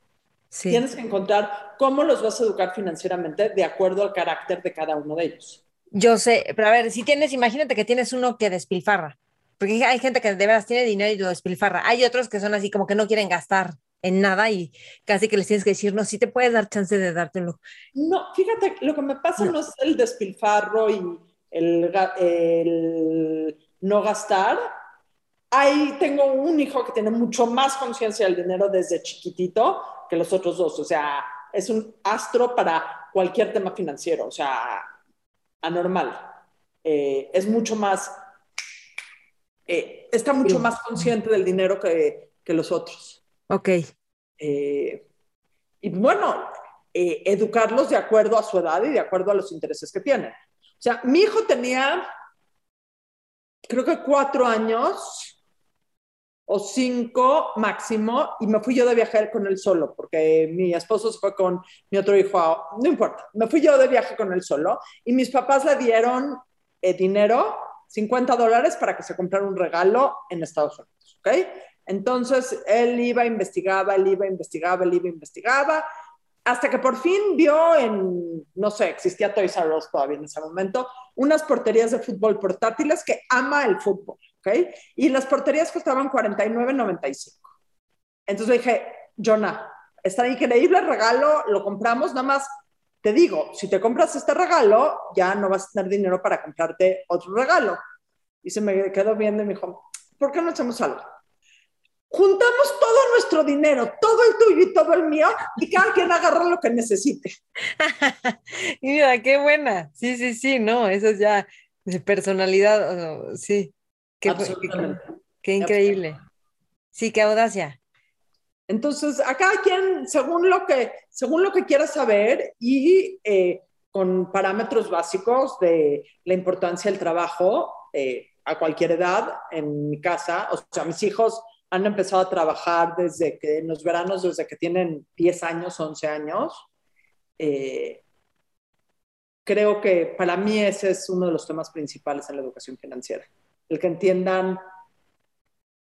Tienes que encontrar cómo los vas a educar financieramente de acuerdo al carácter de cada uno de ellos. Yo sé, pero a ver, si tienes, imagínate que tienes uno que despilfarra, porque hay gente que de veras tiene dinero y lo despilfarra. Hay otros que son así como que no quieren gastar en nada y casi que les tienes que decir, no, si te puedes dar chance de dártelo. No, fíjate, lo que me pasa no, es el despilfarro y el, el no gastar. Ahí tengo un hijo que tiene mucho más conciencia del dinero desde chiquitito, que los otros dos. O sea, es un astro para cualquier tema financiero, o sea, anormal. Eh, es mucho más, eh, está mucho más consciente del dinero que, que los otros. Ok. Eh, y bueno, educarlos de acuerdo a su edad y de acuerdo a los intereses que tienen. O sea, mi hijo tenía, creo que cuatro años o cinco máximo y me fui yo de viaje con él solo porque mi esposo se fue con mi otro hijo, no importa, me fui yo de viaje con él solo y mis papás le dieron eh, dinero, 50 dólares para que se comprara un regalo en Estados Unidos, ¿ok? Entonces él iba, investigaba, él iba, investigaba, él iba, investigaba, hasta que por fin vio en, no sé, existía Toys R Us todavía en ese momento, unas porterías de fútbol portátiles que ama el fútbol. ¿ok? Y las porterías costaban 49.95. Entonces dije, Jonah, está increíble el regalo, lo compramos, nada más te digo, si te compras este regalo, ya no vas a tener dinero para comprarte otro regalo. Y se me quedó viendo y me dijo, ¿por qué no hacemos algo? Juntamos todo nuestro dinero, todo el tuyo y todo el mío, y cada quien agarra lo que necesite. mira, qué buena. Sí, sí, sí, no, eso es ya de personalidad, sí. Qué, qué, increíble. Sí, qué audacia. Entonces, a cada quien, según lo que, según lo que quiera saber y eh, con parámetros básicos de la importancia del trabajo eh, a cualquier edad, en mi casa, o sea, mis hijos han empezado a trabajar desde que en los veranos, desde que tienen 10 años, 11 años. Eh, creo que para mí ese es uno de los temas principales en la educación financiera el que entiendan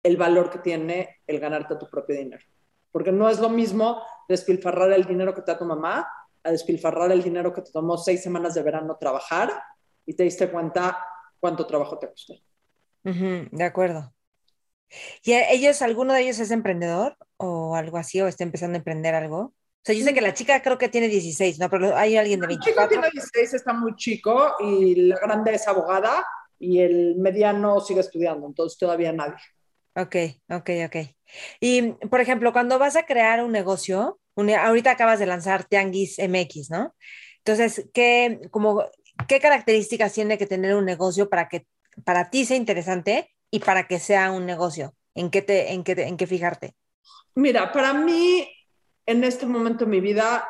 el valor que tiene el ganarte tu propio dinero. Porque no es lo mismo despilfarrar el dinero que te da tu mamá a despilfarrar el dinero que te tomó seis semanas de verano trabajar y te diste cuenta cuánto trabajo te costó. de acuerdo. ¿Y ellos, alguno de ellos es emprendedor o algo así, o está empezando a emprender algo? O sea, yo sé que la chica creo que tiene 16, ¿no? Pero hay alguien de 24. La chica tiene 16, está muy chico y la grande es abogada y el mediano sigue estudiando, entonces todavía nadie. Ok, ok, ok. Y, por ejemplo, cuando vas a crear un negocio, ahorita acabas de lanzar Tianguis MX, ¿no? Entonces, ¿qué, como, ¿qué características tiene que tener un negocio para que para ti sea interesante y para que sea un negocio? ¿En qué, te, en qué, en qué fijarte? Mira, para mí, en este momento de mi vida,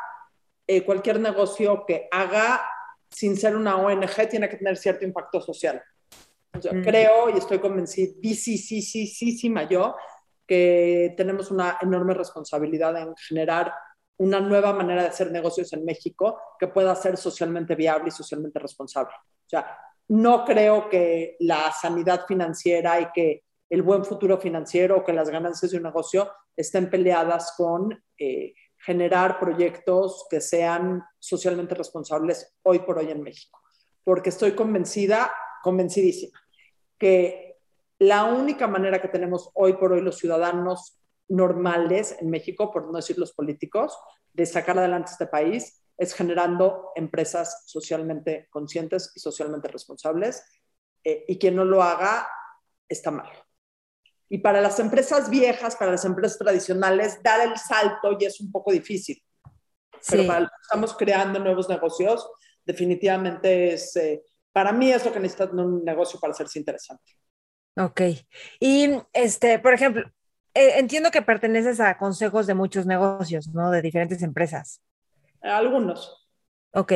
eh, cualquier negocio que haga sin ser una ONG tiene que tener cierto impacto social. O sea, mm. Creo y estoy convencida, sí, sí, sí, sí, sí, yo, que tenemos una enorme responsabilidad en generar una nueva manera de hacer negocios en México que pueda ser socialmente viable y socialmente responsable. O sea, no creo que la sanidad financiera y que el buen futuro financiero o que las ganancias de un negocio estén peleadas con eh, generar proyectos que sean socialmente responsables hoy por hoy en México. Porque estoy convencida, convencidísima, que la única manera que tenemos hoy por hoy los ciudadanos normales en México, por no decir los políticos, de sacar adelante este país es generando empresas socialmente conscientes y socialmente responsables. Eh, y quien no lo haga está mal. Y para las empresas viejas, para las empresas tradicionales, dar el salto ya es un poco difícil. Pero para los que estamos creando nuevos negocios, definitivamente es, eh, para mí es lo que necesita un negocio para hacerse interesante. Ok. Y, este, por ejemplo, eh, entiendo que perteneces a consejos de muchos negocios, ¿no? De diferentes empresas. Algunos. Ok.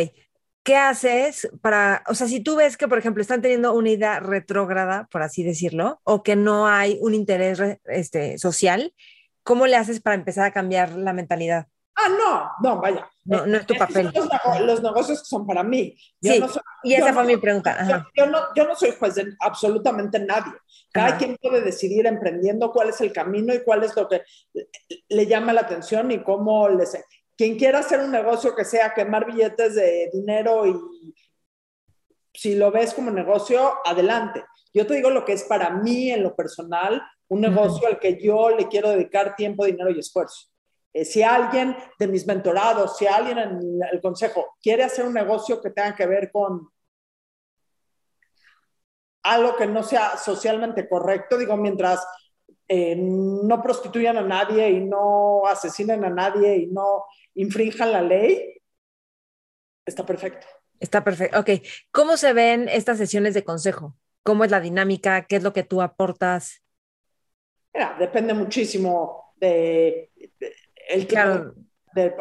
¿Qué haces para, o sea, si tú ves que, por ejemplo, están teniendo una idea retrógrada, por así decirlo, o que no hay un interés este, social, ¿cómo le haces para empezar a cambiar la mentalidad? Ah, no, no, vaya. No, no es tu papel. Los, negocios son para mí. sí, y esa fue mi pregunta. Yo, no, yo no soy juez de absolutamente nadie. Cada quien puede decidir emprendiendo cuál es el camino y cuál es lo que le llama la atención y cómo les quien quiera hacer un negocio que sea quemar billetes de dinero y si lo ves como negocio, adelante. Yo te digo lo que es para mí en lo personal, un negocio al que yo le quiero dedicar tiempo, dinero y esfuerzo. Eh, si alguien de mis mentorados, si alguien en el consejo quiere hacer un negocio que tenga que ver con algo que no sea socialmente correcto, digo, mientras eh, no prostituyan a nadie y no asesinen a nadie y no infrinjan la ley, está perfecto. Está perfecto. Ok, ¿cómo se ven estas sesiones de consejo? ¿Cómo es la dinámica? ¿Qué es lo que tú aportas? Mira, depende muchísimo de, el claro.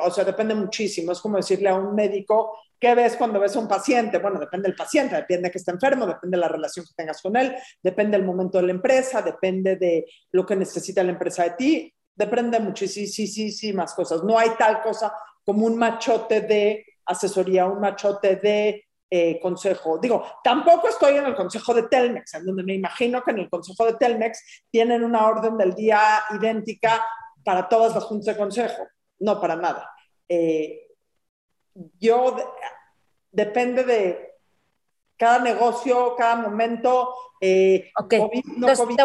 o sea, depende muchísimo. Es como decirle a un médico, ¿qué ves cuando ves a un paciente? Bueno, depende del paciente, depende de que esté enfermo, depende de la relación que tengas con él, depende del momento de la empresa, depende de lo que necesita la empresa de ti depende muchísimas cosas. No hay tal cosa como un machote de asesoría, un machote de eh, consejo. Digo, tampoco estoy en el consejo de Telmex, en donde me imagino que en el consejo de Telmex tienen una orden del día idéntica para todas las juntas de consejo. No, para nada. Eh, yo, depende de cada negocio, cada momento. Eh, te, voy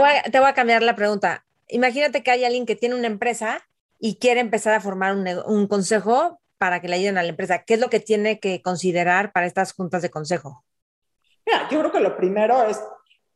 a, te voy a cambiar la pregunta imagínate que hay alguien que tiene una empresa y quiere empezar a formar un, consejo para que le ayuden a la empresa. ¿Qué es lo que tiene que considerar para estas juntas de consejo? Mira, yo creo que lo primero es,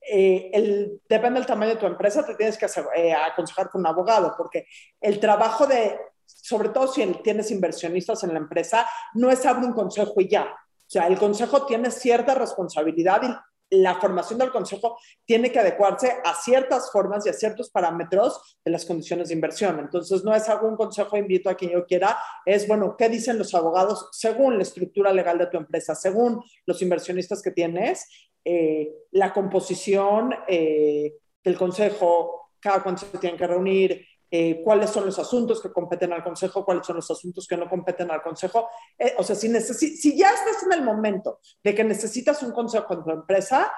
eh, el, depende del tamaño de tu empresa, te tienes que eh, aconsejar con un abogado, porque el trabajo de, sobre todo si tienes inversionistas en la empresa, no es abrir un consejo y ya. O sea, el consejo tiene cierta responsabilidad y la formación del consejo tiene que adecuarse a ciertas formas y a ciertos parámetros de las condiciones de inversión. Entonces, no es algún consejo, invito a quien yo quiera, es, bueno, ¿qué dicen los abogados según la estructura legal de tu empresa, según los inversionistas que tienes, eh, la composición eh, del consejo, cada cuánto se tienen que reunir, eh, cuáles son los asuntos que competen al Consejo, cuáles son los asuntos que no competen al Consejo. Eh, o sea, si, si ya estás en el momento de que necesitas un consejo en tu empresa,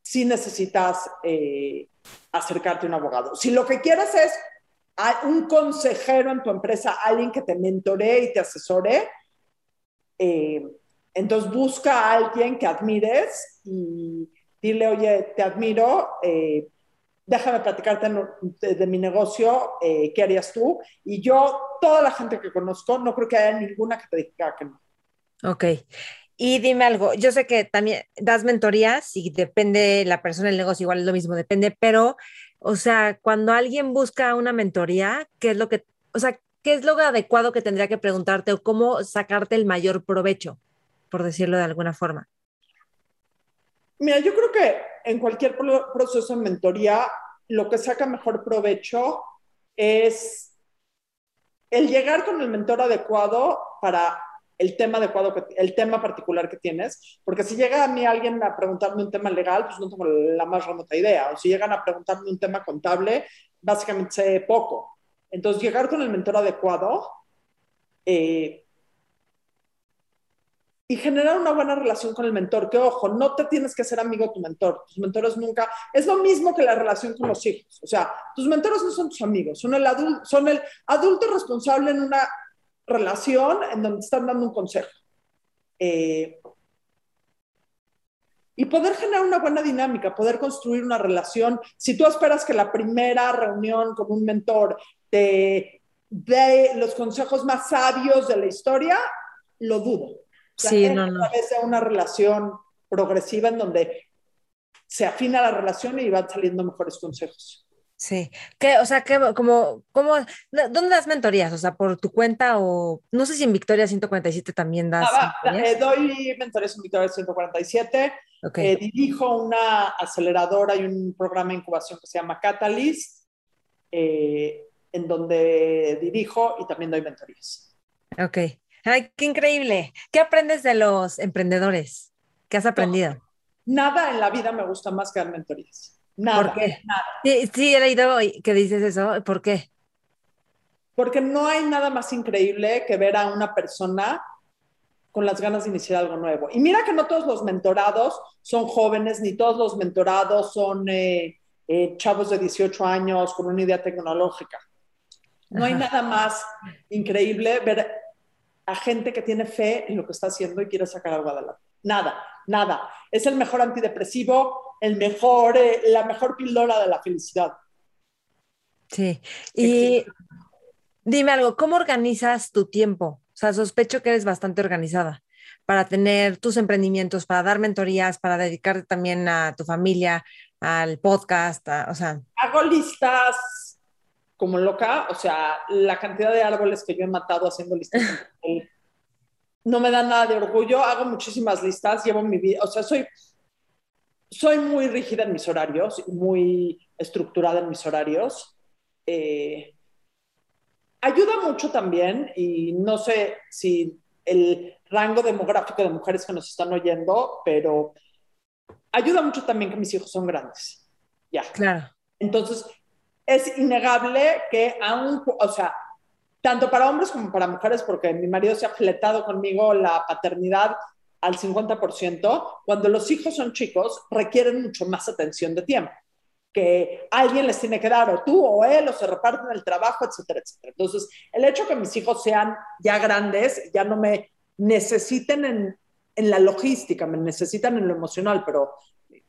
sí necesitas eh, acercarte a un abogado. Si lo que quieres es un consejero en tu empresa, alguien que te mentoree y te asesore, entonces busca a alguien que admires y dile, oye, te admiro, déjame platicarte de, mi negocio, eh, ¿qué harías tú? Y yo, toda la gente que conozco, no creo que haya ninguna que te diga que no. Ok. Y dime algo, yo sé que también das mentorías y depende la persona, el negocio, igual es lo mismo, depende, pero, o sea, cuando alguien busca una mentoría, ¿qué es lo que, o sea, qué es lo adecuado que tendría que preguntarte o cómo sacarte el mayor provecho, por decirlo de alguna forma? Mira, yo creo que en cualquier proceso de mentoría, lo que saca mejor provecho es el llegar con el mentor adecuado para el tema adecuado, el tema particular que tienes, porque si llega a mí alguien a preguntarme un tema legal, pues no tengo la más remota idea, o si llegan a preguntarme un tema contable, básicamente sé poco. Entonces, llegar con el mentor adecuado eh, y generar una buena relación con el mentor, que ojo, no te tienes que hacer amigo de tu mentor, tus mentores nunca, es lo mismo que la relación con los hijos, o sea, tus mentores no son tus amigos, son el, adulto, son el adulto responsable en una relación en donde están dando un consejo. Eh, y poder generar una buena dinámica, poder construir una relación. Si tú esperas que la primera reunión con un mentor te dé los consejos más sabios de la historia, lo dudo. Sí, no, no. A una relación progresiva en donde se afina la relación y van saliendo mejores consejos. Sí, ¿Qué, o sea, que como, como, ¿dónde das mentorías? O sea, por tu cuenta o, no sé si en Victoria 147 también das. Ah, eh, doy mentorías en Victoria 147, eh, dirijo una aceleradora y un programa de incubación que se llama Catalyst, eh, en donde dirijo y también doy mentorías. Ok, ay, qué increíble. ¿Qué aprendes de los emprendedores? ¿Qué has aprendido? nada en la vida me gusta más que dar mentorías. Nada. ¿Por qué? Sí, sí, he leído que dices eso. ¿Por qué? Porque no hay nada más increíble que ver a una persona con las ganas de iniciar algo nuevo. Y mira que no todos los mentorados son jóvenes, ni todos los mentorados son eh, eh, chavos de 18 años con una idea tecnológica. No hay nada más increíble ver a gente que tiene fe en lo que está haciendo y quiere sacar algo adelante. Nada, nada. Es el mejor antidepresivo, el mejor, eh, la mejor píldora de la felicidad. Sí, y dime algo, ¿cómo organizas tu tiempo? O sea, sospecho que eres bastante organizada para tener tus emprendimientos, para dar mentorías, para dedicarte también a tu familia, al podcast, o sea. Hago listas como loca, o sea, la cantidad de árboles que yo he matado haciendo listas no me da nada de orgullo, hago muchísimas listas, llevo mi vida, o sea, soy soy muy rígida en mis horarios, muy estructurada en mis horarios. Eh, ayuda mucho también, y no sé si el rango demográfico de mujeres que nos están oyendo, pero ayuda mucho también que mis hijos son grandes. Ya. Claro. Entonces, es innegable que aún, o sea, tanto para hombres como para mujeres, porque mi marido se ha fletado conmigo la paternidad al 50%, cuando los hijos son chicos, requieren mucho más atención de tiempo, que alguien les tiene que dar, o tú o él, o se reparten el trabajo, etcétera, etcétera. Entonces, el hecho que mis hijos sean ya grandes, ya no me necesiten en, en la logística, me necesitan en lo emocional, pero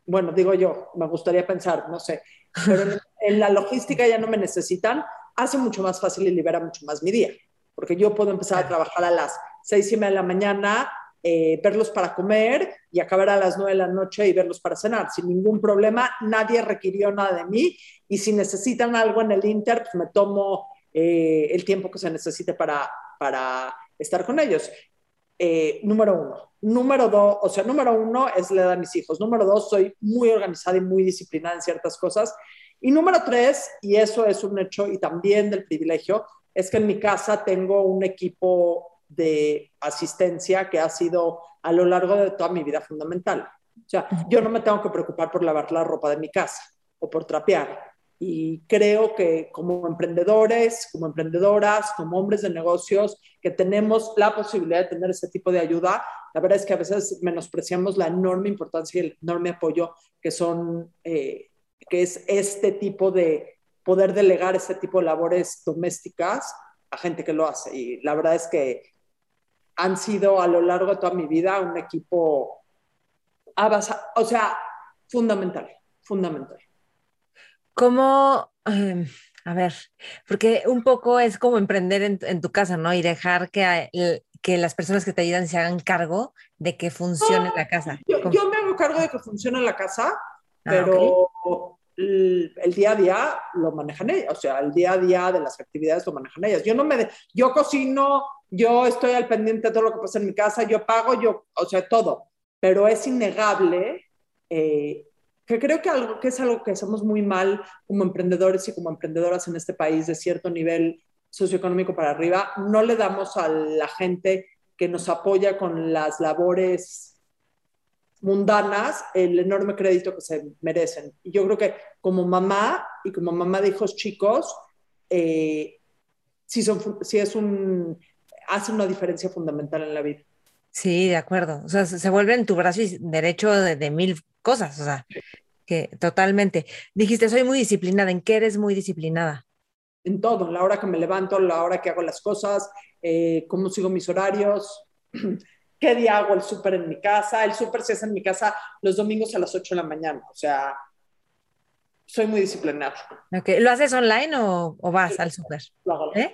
bueno, digo yo, me gustaría pensar, no sé, pero en, en la logística ya no me necesitan, hace mucho más fácil y libera mucho más mi día, porque yo puedo empezar a trabajar a las seis y media de la mañana eh, verlos para comer y acabar a las nueve de la noche y verlos para cenar, sin ningún problema. Nadie requirió nada de mí y si necesitan algo en el Inter, pues me tomo eh, el tiempo que se necesite para, para estar con ellos. Eh, número uno. Número dos, o sea, número uno es la edad de mis hijos. Número dos, soy muy organizada y muy disciplinada en ciertas cosas. Y número tres, y eso es un hecho y también del privilegio, es que en mi casa tengo un equipo de asistencia que ha sido a lo largo de toda mi vida fundamental. O sea, yo no me tengo que preocupar por lavar la ropa de mi casa o por trapear. Y creo que como emprendedores, como emprendedoras, como hombres de negocios, que tenemos la posibilidad de tener ese tipo de ayuda, la verdad es que a veces menospreciamos la enorme importancia y el enorme apoyo que son, eh, que es este tipo de poder delegar este tipo de labores domésticas a gente que lo hace. Y la verdad es que han sido a lo largo de toda mi vida un equipo, o sea, fundamental, fundamental. ¿Cómo, em, a ver, porque un poco es como emprender en, tu casa, ¿no? Y dejar que, que las personas que te ayudan se hagan cargo de que funcione la casa. Yo, me hago cargo de que funcione la casa, ah, pero el, día a día lo manejan ellas, o sea, el día a día de las actividades lo manejan ellas. Yo no me, yo cocino, yo estoy al pendiente de todo lo que pasa en mi casa, yo pago, yo, o sea, todo. Pero es innegable eh, que creo que, algo, es algo que hacemos muy mal como emprendedores y como emprendedoras en este país de cierto nivel socioeconómico para arriba, no le damos a la gente que nos apoya con las labores mundanas el enorme crédito que se merecen. Y yo creo que como mamá y como mamá de hijos chicos, eh, sí, son, sí es un, hace una diferencia fundamental en la vida. Sí, de acuerdo. O sea, se vuelve en tu brazo y derecho de, mil cosas. O sea, que totalmente. Dijiste, soy muy disciplinada. ¿En qué eres muy disciplinada? En todo, la hora que me levanto, la hora que hago las cosas, eh, cómo sigo mis horarios, qué día hago el súper en mi casa. El súper se hace en mi casa los domingos a las 8 de la mañana. O sea, soy muy disciplinada. Okay. ¿Lo haces online o, vas al súper? Lo hago, ¿Eh?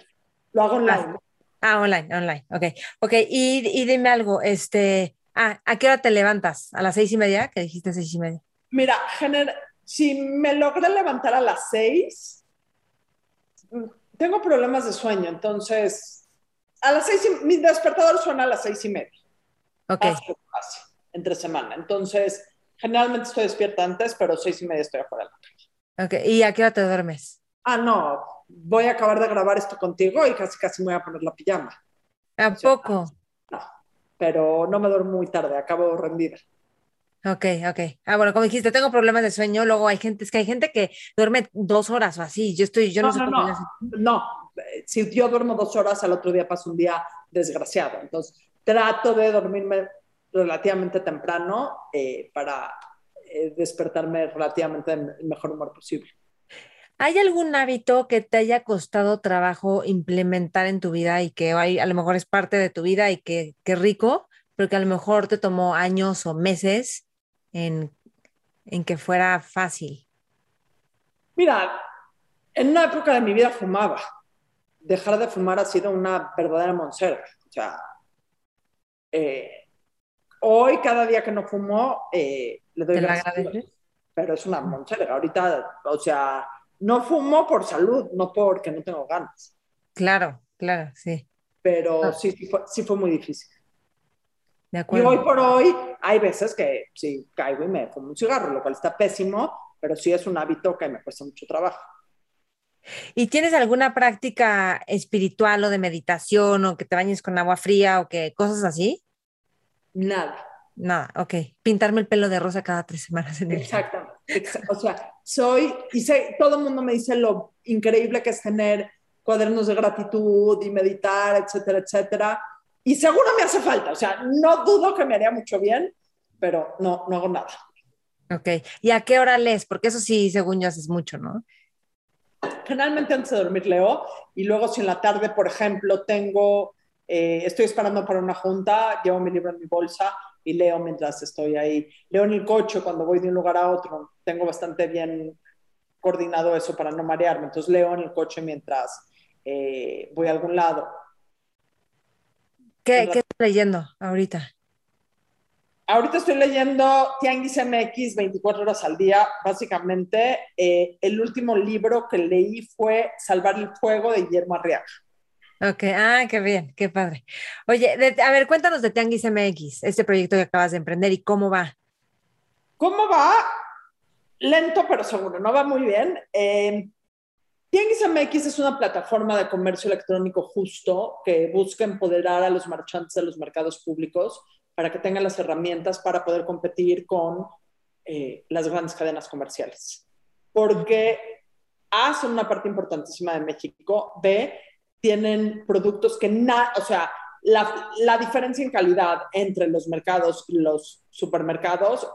lo hago online. Ah, online, online, ok. Ok, y, y, dime algo, este, ah, ¿a qué hora te levantas? ¿A las seis y media? Que dijiste seis y media. Mira, gener si me logré levantar a las seis, tengo problemas de sueño, entonces, a las seis, y, mi despertador suena a las seis y media. Ok. entre semana. Entonces, generalmente estoy despierta antes, pero seis y media estoy afuera de la Ok, ¿y a qué hora te duermes? Ah, no, voy a acabar de grabar esto contigo y casi casi me voy a poner la pijama. ¿A poco? No, pero no me duermo muy tarde, acabo rendida. Ok, ok. Ah, bueno, como dijiste, tengo problemas de sueño, luego hay gente, es que hay gente que duerme dos horas o así, yo estoy, yo no, sé no, no, no, si yo duermo dos horas, al otro día paso un día desgraciado, entonces trato de dormirme relativamente temprano eh, para eh, despertarme relativamente en el mejor humor posible. ¿Hay algún hábito que te haya costado trabajo implementar en tu vida y que a lo mejor es parte de tu vida y que, rico, pero que a lo mejor te tomó años o meses en, que fuera fácil? Mira, en una época de mi vida fumaba. Dejar de fumar ha sido una verdadera monserga. O sea, eh, hoy, cada día que no fumo, eh, le doy gracias. Pero es una monserga. Ahorita, o sea, no fumo por salud, no porque no tengo ganas. Claro, claro, sí. Pero ah. sí, sí fue, muy difícil. De acuerdo. Y hoy por hoy hay veces que sí caigo y me fumo un cigarro, lo cual está pésimo, pero sí es un hábito que me cuesta mucho trabajo. ¿Y tienes alguna práctica espiritual o de meditación o que te bañes con agua fría o que cosas así? Nada. Nada, ok. Pintarme el pelo de rosa cada tres semanas en el Exactamente. O sea, soy, y sé, todo el mundo me dice lo increíble que es tener cuadernos de gratitud y meditar, etcétera, etcétera. Y seguro me hace falta. O sea, no dudo que me haría mucho bien, pero no, no hago nada. Ok. ¿Y a qué hora lees? Porque eso sí, según yo, haces mucho, ¿no? Generalmente antes de dormir leo y luego si en la tarde, por ejemplo, tengo, eh, estoy esperando para una junta, llevo mi libro en mi bolsa y leo mientras estoy ahí. Leo en el coche cuando voy de un lugar a otro. Tengo bastante bien coordinado eso para no marearme. Entonces leo en el coche mientras eh, voy a algún lado. ¿Qué, estás leyendo ahorita? Ahorita estoy leyendo Tianguis MX 24 horas al día. Básicamente, eh, el último libro que leí fue Salvar el Fuego de Guillermo Arriaga. Ok, ah, qué bien, qué padre. Oye, a ver, cuéntanos de Tianguis MX, este proyecto que acabas de emprender y cómo va. ¿Cómo va? Lento pero seguro, no va muy bien. Eh, Tianguis MX es una plataforma de comercio electrónico justo que busca empoderar a los marchantes de los mercados públicos para que tengan las herramientas para poder competir con eh, las grandes cadenas comerciales. Porque son una parte importantísima de México, B, tienen productos que, nada, o sea, la, la, diferencia en calidad entre los mercados y los supermercados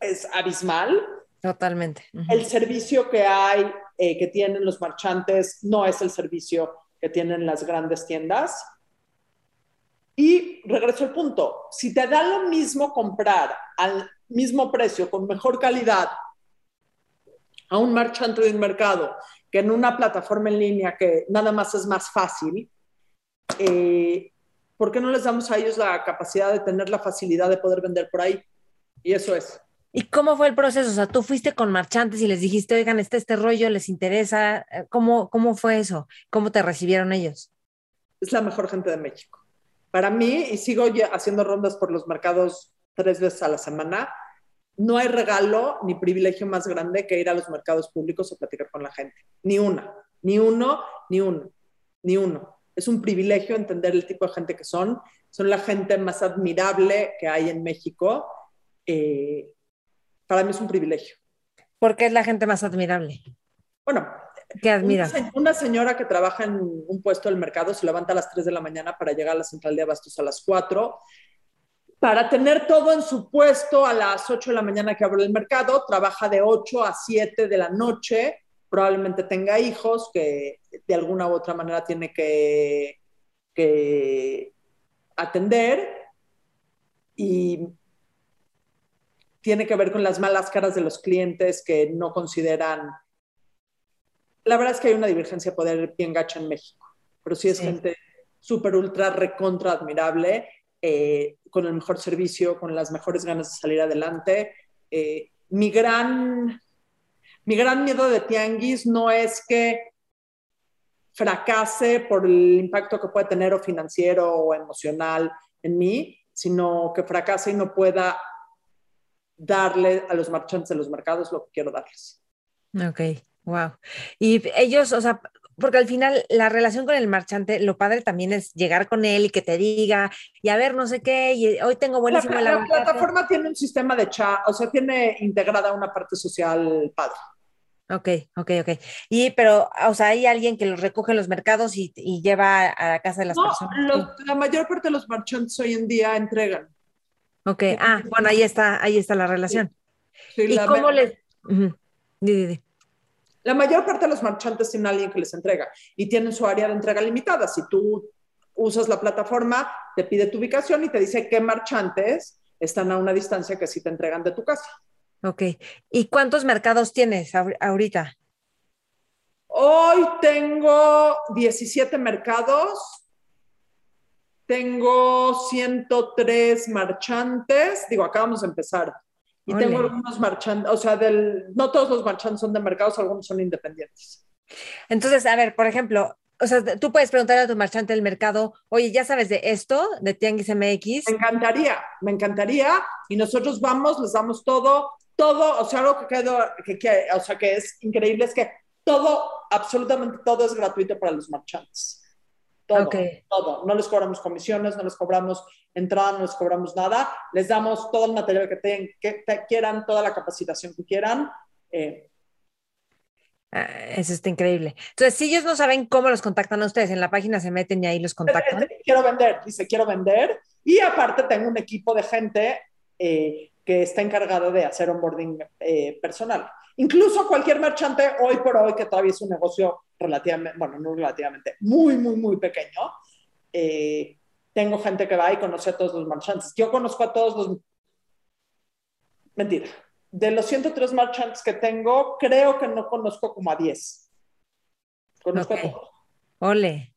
es abismal. Totalmente. El servicio que hay, eh, que tienen los marchantes, no es el servicio que tienen las grandes tiendas. Y regreso al punto, si te da lo mismo comprar al mismo precio, con mejor calidad, a un marchante de un mercado que en una plataforma en línea que nada más es más fácil, eh, ¿por qué no les damos a ellos la capacidad de tener la facilidad de poder vender por ahí? Y eso es. ¿Y cómo fue el proceso? O sea, tú fuiste con marchantes y les dijiste, oigan, este, este rollo les interesa. ¿Cómo, ¿Cómo fue eso? ¿Cómo te recibieron ellos? Es la mejor gente de México. Para mí, y sigo haciendo rondas por los mercados tres veces a la semana, no hay regalo ni privilegio más grande que ir a los mercados públicos o platicar con la gente. Ni una, ni uno, ni uno, ni uno. Es un privilegio entender el tipo de gente que son. Son la gente más admirable que hay en México. Eh, para mí es un privilegio. ¿Por qué es la gente más admirable? Bueno, ¿Qué admira? Una, una, señora que trabaja en un puesto del mercado se levanta a las 3 de la mañana para llegar a la central de abastos a las 4 para tener todo en su puesto a las 8 de la mañana que abre el mercado, trabaja de 8 a 7 de la noche, probablemente tenga hijos que de alguna u otra manera tiene que, que atender. Y tiene que ver con las malas caras de los clientes que no consideran... La verdad es que hay una divergencia de poder bien gacha en México, pero sí es sí. gente súper, ultra, recontra admirable eh, con el mejor servicio, con las mejores ganas de salir adelante. Eh, mi, gran, mi gran miedo de Tianguis no es que fracase por el impacto que puede tener o financiero o emocional en mí, sino que fracase y no pueda darle a los marchantes de los mercados lo que quiero darles. Ok, wow. Y ellos, o sea, porque al final la relación con el marchante, lo padre también es llegar con él y que te diga, y a ver, no sé qué, y hoy tengo buenísimo la, la, la plataforma tiene un sistema de chat, o sea, tiene integrada una parte social padre. Ok, ok, ok. Y, pero, o sea, hay alguien que los recoge en los mercados y, y lleva a la casa de las no, personas. Los, la mayor parte de los marchantes hoy en día entregan. Ok, ah, bueno, ahí está, ahí está la relación. Sí. Sí, ¿Y la cómo les...? Uh -huh. di, di, di. La mayor parte de los marchantes tienen a alguien que les entrega y tienen su área de entrega limitada. Si tú usas la plataforma, te pide tu ubicación y te dice qué marchantes están a una distancia que sí te entregan de tu casa. Ok. ¿Y cuántos mercados tienes ahorita? Hoy tengo 17 mercados. Tengo 103 marchantes. Digo, acabamos de empezar. Y Ole. tengo algunos marchantes, o sea, del, no todos los marchantes son de mercados, algunos son independientes. Entonces, a ver, por ejemplo, o sea, tú puedes preguntar a tu marchante del mercado, oye, ¿ya sabes de esto, de Tianguis MX? Me encantaría, me encantaría. Y nosotros vamos, les damos todo, todo, o sea, algo que quedó, que, que, o sea, que es increíble es que todo, absolutamente todo es gratuito para los marchantes. Todo, okay. todo. No les cobramos comisiones, no les cobramos entrada, no les cobramos nada. Les damos todo el material que, te, que te quieran, toda la capacitación que quieran. Eh, Ah, eso está increíble. Entonces, si ellos no saben cómo los contactan a ustedes, en la página se meten y ahí los contactan. Quiero vender, dice, quiero vender. Y aparte tengo un equipo de gente eh, que está encargado de hacer onboarding eh, personal. Incluso cualquier marchante hoy por hoy que todavía es un negocio relativamente, bueno, no relativamente, muy, muy, muy pequeño, eh, tengo gente que va y conoce a todos los marchantes. Yo conozco a todos los... Mentira. De los 103 marchantes que tengo, creo que no conozco como a 10. Conozco okay. a todos. Ole.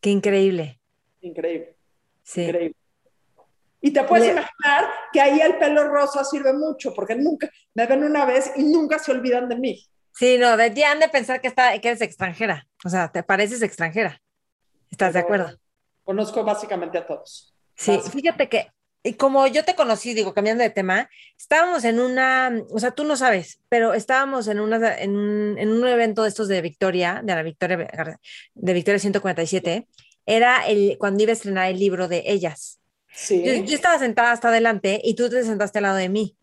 Qué increíble. Increíble. Sí. Increíble. Y te puedes Le... imaginar que ahí el pelo rosa sirve mucho, porque nunca me ven una vez y nunca se olvidan de mí. Sí, no, de ti han de pensar que, está, que eres extranjera. O sea, te pareces extranjera. ¿Estás Pero de acuerdo? Conozco básicamente a todos. Sí, fíjate que y como yo te conocí, digo, cambiando de tema, estábamos en una, o sea, tú no sabes, pero estábamos en, una, en, un, en un evento de estos de Victoria, de la Victoria, de Victoria 147, era el, cuando iba a estrenar el libro de ellas. Sí. Yo, yo, estaba sentada hasta adelante y tú te sentaste al lado de mí.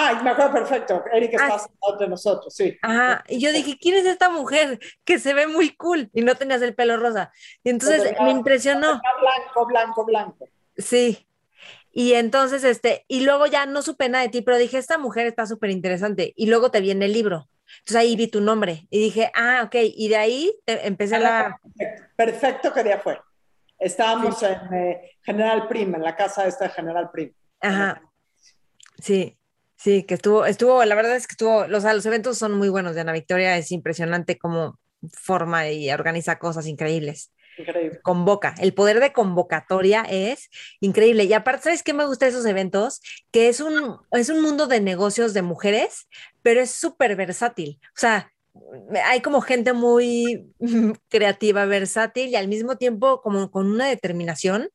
Ah, me acuerdo perfecto. Eric está ah, sentado entre nosotros, sí. Ajá, y yo dije, ¿quién es esta mujer que se ve muy cool? Y no tenías el pelo rosa. Y entonces Pero, me impresionó. Blanco, blanco, blanco. Sí, y entonces, este, y luego ya no supe nada de ti, pero dije, esta mujer está súper interesante. Y luego te vi en el libro. Entonces ahí vi tu nombre y dije, ah, ok. Y de ahí te, empecé ah, la... Perfecto, perfecto que día fue. Estábamos sí. en eh, General Prim, en la casa esta de General Prim. Ajá. Sí, sí, que estuvo, estuvo, la verdad es que estuvo, los, los eventos son muy buenos de Ana Victoria, es impresionante cómo forma y organiza cosas increíbles. Increíble. Convoca. El poder de convocatoria es increíble. Y aparte, ¿sabes qué me gusta de esos eventos? Que es un, es un mundo de negocios de mujeres, pero es súper versátil. O sea, hay como gente muy creativa, versátil y al mismo tiempo como con una determinación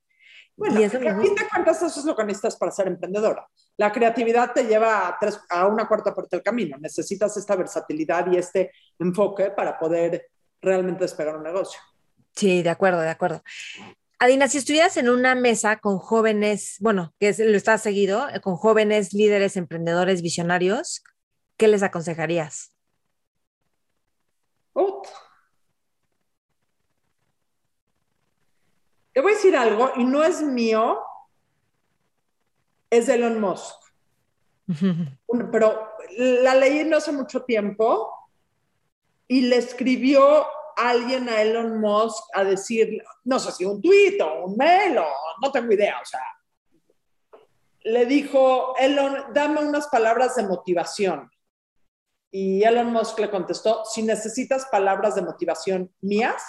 Bueno, Y eso a fin de cuentas eso es lo que necesitas para ser emprendedora. La creatividad te lleva a, tres, a una cuarta parte del camino. Necesitas esta versatilidad y este enfoque para poder realmente despegar un negocio. Sí, de acuerdo, de acuerdo. Adina, si estuvieras en una mesa con jóvenes, bueno, que es- lo estás seguido, eh, con jóvenes líderes, emprendedores, visionarios, ¿qué les aconsejarías? Te voy a decir algo y no es mío, es de Elon Musk. Pero la leí no hace mucho tiempo y le escribió alguien a Elon Musk a decir, no sé si un tuit o un mail o no tengo idea, o sea, le dijo, Elon, dame unas palabras de motivación. Y Elon Musk le contestó, si necesitas palabras de motivación mías,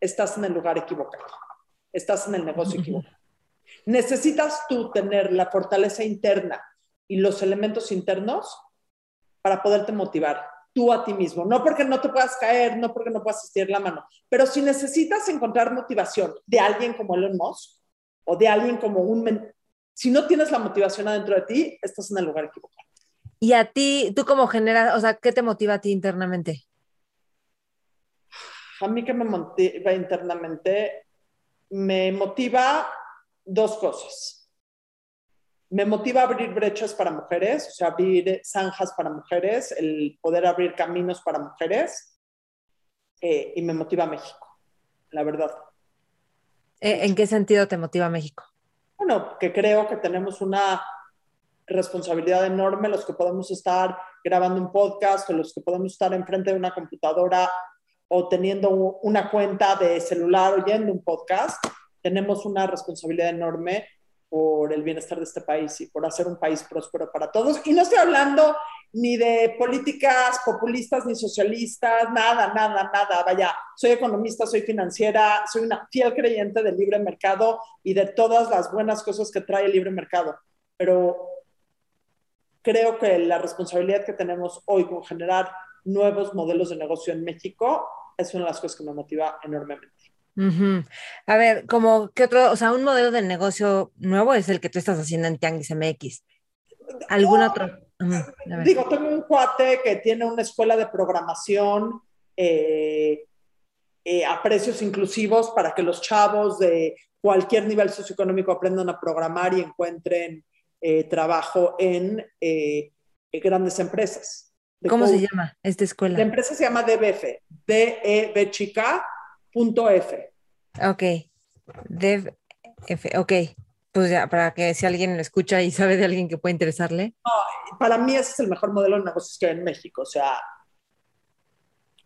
estás en el lugar equivocado, estás en el negocio equivocado. Necesitas tú tener la fortaleza interna y los elementos internos para poderte motivar tú a ti mismo. No porque no te puedas caer, no porque no puedas estirar la mano, pero si necesitas encontrar motivación de alguien como Elon Musk o de alguien como un... men- Si no tienes la motivación adentro de ti, estás en el lugar equivocado. Y a ti, tú como generas, o sea, ¿qué te motiva a ti internamente? A mí que me motiva internamente, me motiva dos cosas. Me motiva abrir brechas para mujeres, o sea, abrir zanjas para mujeres, el poder abrir caminos para mujeres. eh, y me motiva México, la verdad. Eh, ¿En qué sentido te motiva México? Bueno, que creo que tenemos una responsabilidad enorme los que podemos estar grabando un podcast o los que podemos estar enfrente de una computadora o teniendo una cuenta de celular oyendo un podcast, tenemos una responsabilidad enorme por el bienestar de este país y por hacer un país próspero para todos. Y no estoy hablando ni de políticas populistas ni socialistas, nada, nada, nada. Vaya, soy economista, soy financiera, soy una fiel creyente del libre mercado y de todas las buenas cosas que trae el libre mercado. Pero creo que la responsabilidad que tenemos hoy con generar nuevos modelos de negocio en México es una de las cosas que me motiva enormemente. A ver, como qué otro, o sea, un modelo de negocio nuevo es el que tú estás haciendo en Tianguis MX. ¿Algún otro? Digo, tengo un cuate que tiene una escuela de programación eh, eh, a precios inclusivos para que los chavos de cualquier nivel socioeconómico aprendan a programar y encuentren eh, trabajo en grandes empresas. ¿Cómo se llama esta La escuela? empresa se llama DBF, D-E-B chica, punto F. Ok, Dev F, ok. Pues ya, para que si alguien lo escucha y sabe de alguien que puede interesarle. Para mí ese es el mejor modelo de negocios que hay en México. O sea,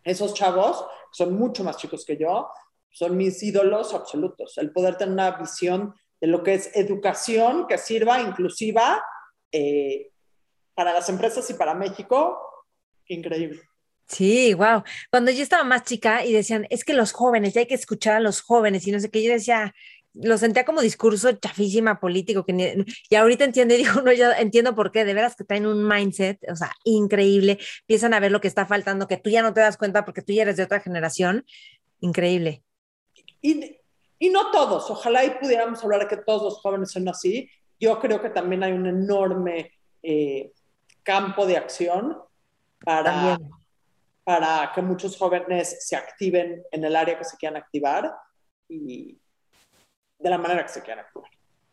esos chavos son mucho más chicos que yo, son mis ídolos absolutos. El poder tener una visión de lo que es educación que sirva inclusiva eh, para las empresas y para México, increíble. Sí, wow. Cuando yo estaba más chica y decían, es que los jóvenes, ya hay que escuchar a los jóvenes y no sé qué, yo decía, lo sentía como discurso chafísima político, que ni- y ahorita entiendo y digo, no, ya entiendo por qué, de veras que traen un mindset, o sea, increíble, empiezan a ver lo que está faltando, que tú ya no te das cuenta porque tú ya eres de otra generación, increíble. Y, y no todos, ojalá y pudiéramos hablar de que todos los jóvenes son así. Yo creo que también hay un enorme eh, campo de acción para, para que muchos jóvenes se activen en el área que se quieran activar y de la manera que se quieran activar.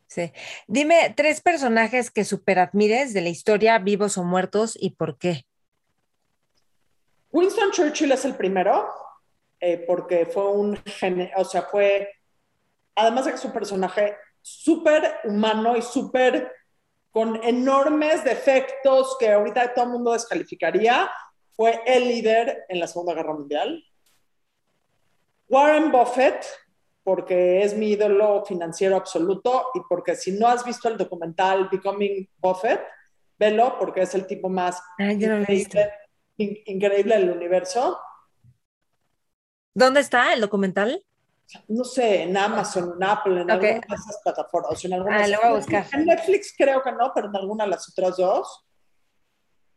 Sí. Dime tres personajes que super admires de la historia, vivos o muertos, y por qué. Winston Churchill es el primero, eh, porque fue un, gene- o sea, fue, además de que es un personaje súper humano y súper con enormes defectos que ahorita todo el mundo descalificaría, fue el líder en la Segunda Guerra Mundial. Warren Buffett, porque es mi ídolo financiero absoluto y porque si no has visto el documental Becoming Buffett, velo porque es el tipo más Ay, visto. increíble, in- increíble del universo. ¿Dónde está el documental? No sé, en Amazon, en Apple, en Ok. alguna de esas plataformas. o en alguna Ah, lo voy a buscar. En Netflix creo que no, pero en alguna de las otras dos.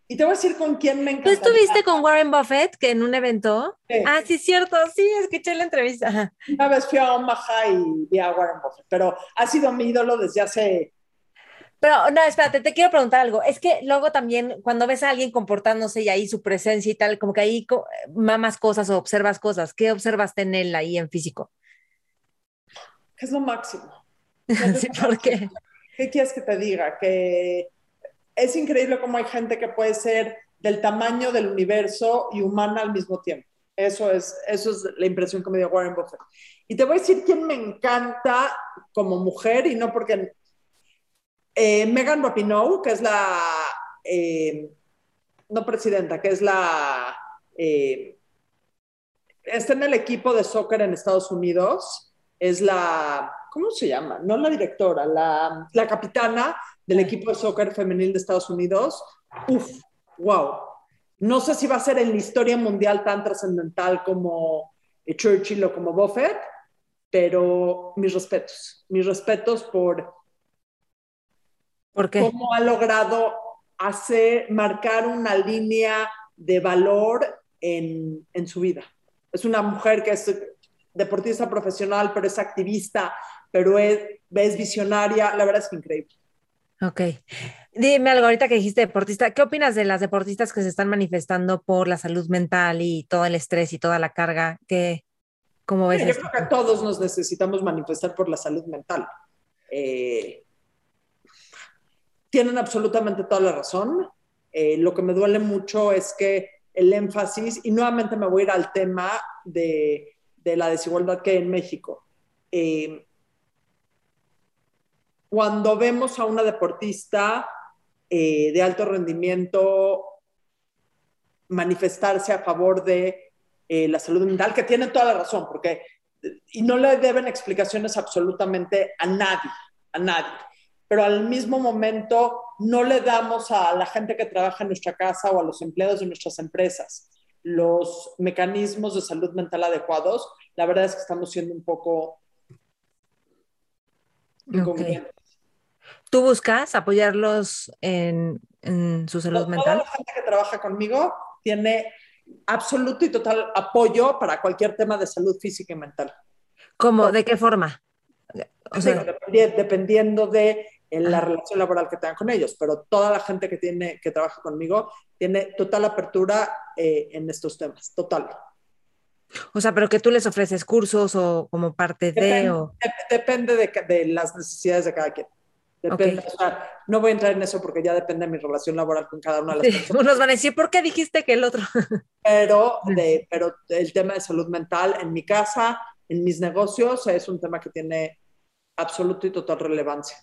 Y te voy a decir con quién me encanta. ¿Tú estuviste con Warren Buffett que en un evento? Ah, sí, cierto, sí, escuché la entrevista. Una vez fui a Omaha y vi a Warren Buffett, pero ha sido mi ídolo desde hace pero no, espérate, te quiero preguntar algo. Es que luego también cuando ves a alguien comportándose y ahí su presencia y tal, como que ahí mamas cosas o observas cosas. ¿Qué observaste en él ahí en físico? Es lo máximo. sí, ¿por qué? ¿Qué quieres que te diga? Que es increíble cómo hay gente que puede ser del tamaño del universo y humana al mismo tiempo. Eso es, eso es la impresión que me dio Warren Buffett. Y te voy a decir quién me encanta como mujer y no porque eh, Megan Rapinoe, que es la, eh, no presidenta, que es la, eh, está en el equipo de soccer en Estados Unidos, es la, ¿cómo se llama? No la directora, la, la capitana del equipo de soccer femenil de Estados Unidos. Uf, wow. No sé si va a ser en la historia mundial tan trascendental como Churchill o como Buffett, pero mis respetos, mis respetos por ¿Por qué? cómo ha logrado hacer, marcar una línea de valor en, en su vida. Es una mujer que es deportista profesional, pero es activista, pero es, es visionaria, la verdad es que increíble. Ok. Dime algo ahorita que dijiste deportista, ¿qué opinas de las deportistas que se están manifestando por la salud mental y todo el estrés y toda la carga? ¿Qué, ¿Cómo ves? yo creo que todos nos necesitamos manifestar por la salud mental. Eh, tienen absolutamente toda la razón. Eh, lo que me duele mucho es que el énfasis, y nuevamente me voy a ir al tema de, de la desigualdad que hay en México. Eh, cuando vemos a una deportista eh, de alto rendimiento manifestarse a favor de la salud mental, que tiene toda la razón, porque y no le deben explicaciones absolutamente a nadie, a nadie pero al mismo momento no le damos a la gente que trabaja en nuestra casa o a los empleados de nuestras empresas los mecanismos de salud mental adecuados, la verdad es que estamos siendo un poco ¿Tú buscas apoyarlos en, su salud mental? Toda la gente que trabaja conmigo tiene absoluto y total apoyo para cualquier tema de salud física y mental. ¿Cómo? ¿De qué forma? O sea, dependiendo de en la relación laboral que tengan con ellos, pero toda la gente que, tiene, que trabaja conmigo tiene total apertura eh, en estos temas, total. O sea, pero que tú les ofreces cursos o como parte de... O... Depende de, de, las necesidades de cada quien. Depende, o sea, no voy a entrar en eso porque ya depende de mi relación laboral con cada una de las sí, personas. Unos van a decir, ¿por qué dijiste que el otro? Pero, de, pero el tema de salud mental en mi casa, en mis negocios, es un tema que tiene absoluta y total relevancia.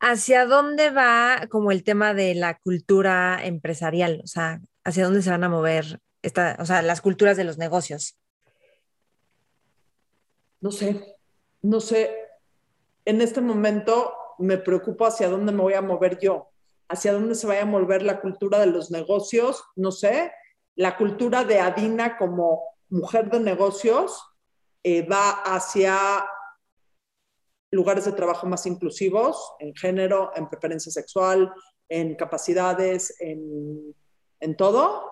¿Hacia dónde va como el tema de la cultura empresarial? O sea, ¿hacia dónde se van a mover esta, o sea, las culturas de los negocios? No sé, no sé. En este momento me preocupa hacia dónde me voy a mover yo, hacia dónde se vaya a mover la cultura de los negocios, no sé. La cultura de Adina como mujer de negocios eh, va hacia lugares de trabajo más inclusivos en género, en preferencia sexual, en capacidades, en, en todo.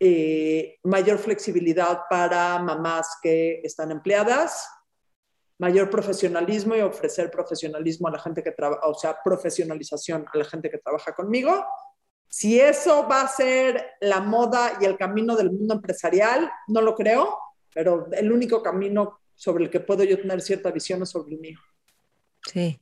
Eh, mayor flexibilidad para mamás que están empleadas, mayor profesionalismo y ofrecer profesionalismo a la gente que trabaja, o sea, profesionalización a la gente que trabaja conmigo. Si eso va a ser la moda y el camino del mundo empresarial, no lo creo, pero el único camino sobre el que puedo yo tener cierta visión sobre el mío. Sí,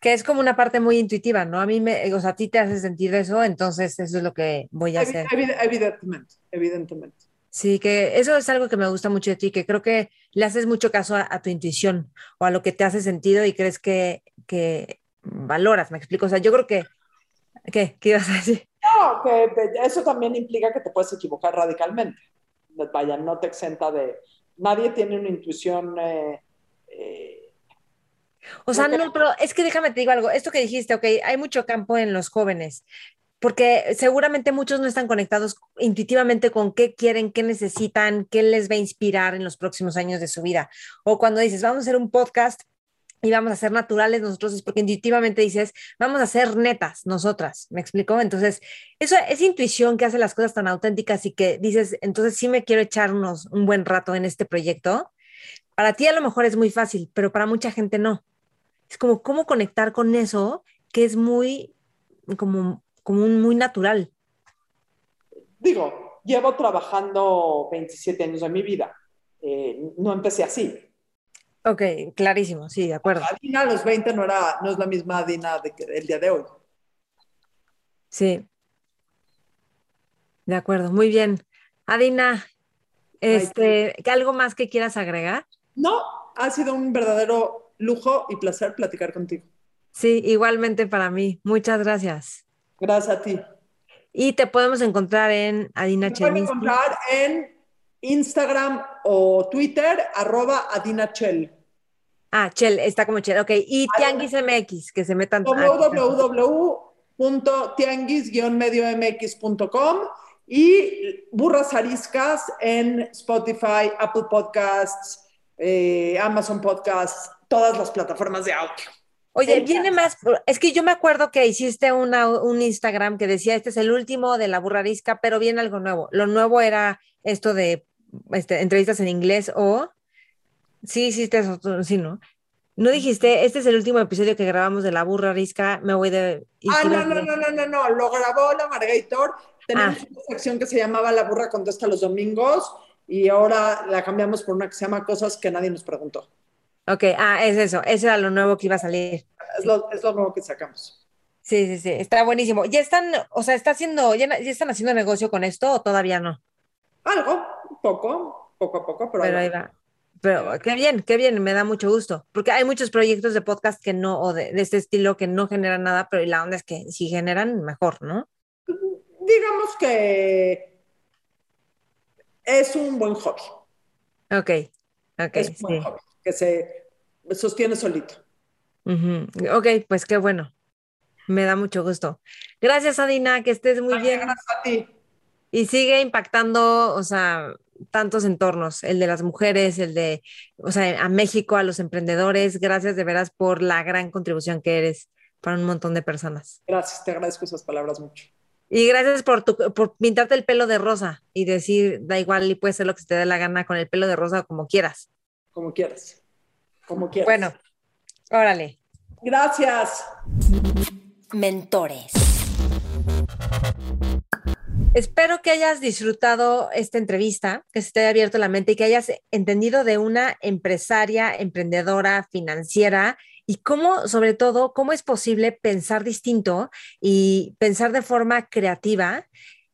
que es como una parte muy intuitiva, ¿no? A mí, me, o sea, a ti te hace sentir eso, entonces eso es lo que voy a hacer. Evidentemente, evidentemente. Sí, que eso es algo que me gusta mucho de ti, que creo que le haces mucho caso a, tu intuición o a lo que te hace sentido y crees que, que valoras, me explico. O sea, yo creo que, ¿qué? ¿Qué ibas a decir? No, que eso también implica que te puedes equivocar radicalmente. Vaya, no te exenta de, nadie tiene una intuición. Eh, eh, o sea, no, pero es que déjame te digo algo, esto que dijiste, ok, hay mucho campo en los jóvenes, porque seguramente muchos no están conectados intuitivamente con qué quieren, qué necesitan, qué les va a inspirar en los próximos años de su vida. O cuando dices, vamos a hacer un podcast, y vamos a ser naturales nosotros, es porque intuitivamente dices, vamos a ser netas nosotras, ¿me explico? Entonces, eso es intuición que hace las cosas tan auténticas y que dices, entonces sí me quiero echarnos un buen rato en este proyecto. Para ti a lo mejor es muy fácil, pero para mucha gente no. Es como cómo conectar con eso que es muy, como, como un, muy natural. Digo, llevo trabajando 27 años de mi vida. Eh, no empecé así. Ok, clarísimo, sí, de acuerdo. Adina a los 20 no, era, no es la misma Adina de que el día de hoy. Sí. De acuerdo, muy bien. Adina, este, ¿algo más que quieras agregar? No, ha sido un verdadero lujo y placer platicar contigo. Sí, igualmente para mí. Muchas gracias. Gracias a ti. Y te podemos encontrar en Adina Te pueden encontrar en Instagram o Twitter, arroba Adina Chel. Ah, Chel, está como Chel, ok. Y Tianguis MX, que se metan. www.tianguis-medio-mx.com y Burras Ariscas en Spotify, Apple Podcasts, eh, Amazon Podcasts, todas las plataformas de audio. Oye, viene más, es que yo me acuerdo que hiciste una, un Instagram que decía, este es el último de la burrarisca, pero viene algo nuevo. Lo nuevo era esto de este, entrevistas en inglés o... Sí, hiciste eso, sí, ¿no? No dijiste, este es el último episodio que grabamos de La Burra Risca, me voy de... Ah, no, no, no, no, no, no, lo grabó la Margator. Tenemos ah. una sección que se llamaba La Burra contesta los domingos y ahora la cambiamos por una que se llama Cosas que nadie nos preguntó. Ok, ah, es eso, ese era lo nuevo que iba a salir. Es lo, es lo nuevo que sacamos. Sí, sí, sí, está buenísimo. ¿Ya están, o sea, está haciendo, ya, ya están haciendo negocio con esto o todavía no? Algo, poco, poco a poco, pero, ahí va. Pero qué bien, qué bien, me da mucho gusto, porque hay muchos proyectos de podcast que no, o de, este estilo que no generan nada, pero la onda es que si generan, mejor, ¿no? Digamos que es un buen hobby. Ok, ok. Es un buen hobby, que se sostiene solito. Ok, pues qué bueno. Me da mucho gusto. Gracias, Adina, que estés muy bien. Gracias a ti. Y sigue impactando, o sea, tantos entornos, el de las mujeres, el de, o sea, a México, a los emprendedores. Gracias de veras por la gran contribución que eres para un montón de personas. Gracias, te agradezco esas palabras mucho. Y gracias por, tu, por pintarte el pelo de rosa y decir, da igual y puedes hacer lo que te dé la gana con el pelo de rosa como quieras. Como quieras, como quieras. Bueno, órale. Gracias. Mentores. Espero que hayas disfrutado esta entrevista, que se te haya abierto la mente y que hayas entendido de una empresaria, emprendedora, financiera y cómo, sobre todo, cómo es posible pensar distinto y pensar de forma creativa,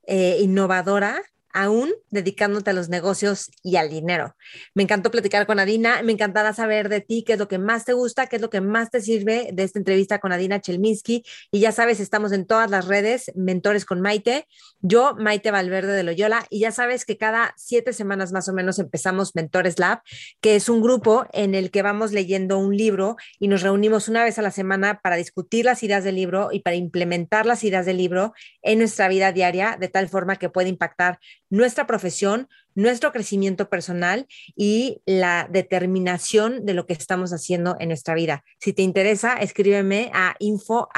eh, innovadora aún dedicándote a los negocios y al dinero. Me encantó platicar con Adina, me encantará saber de ti qué es lo que más te gusta, qué es lo que más te sirve de esta entrevista con Adina Chelminsky. Y ya sabes, estamos en todas las redes, Mentores con Maite, yo, Maite Valverde de Loyola, y ya sabes que cada siete semanas más o menos empezamos Mentores Lab, que es un grupo en el que vamos leyendo un libro y nos reunimos una vez a la semana para discutir las ideas del libro y para implementar las ideas del libro en nuestra vida diaria de tal forma que puede impactar nuestra profesión, nuestro crecimiento personal y la determinación de lo que estamos haciendo en nuestra vida. Si te interesa, escríbeme a info.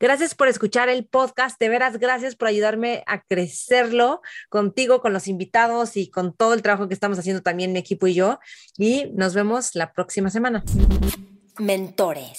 Gracias por escuchar el podcast. De veras, gracias por ayudarme a crecerlo contigo, con los invitados y con todo el trabajo que estamos haciendo también mi equipo y yo. Y nos vemos la próxima semana. Mentores.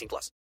18 plus.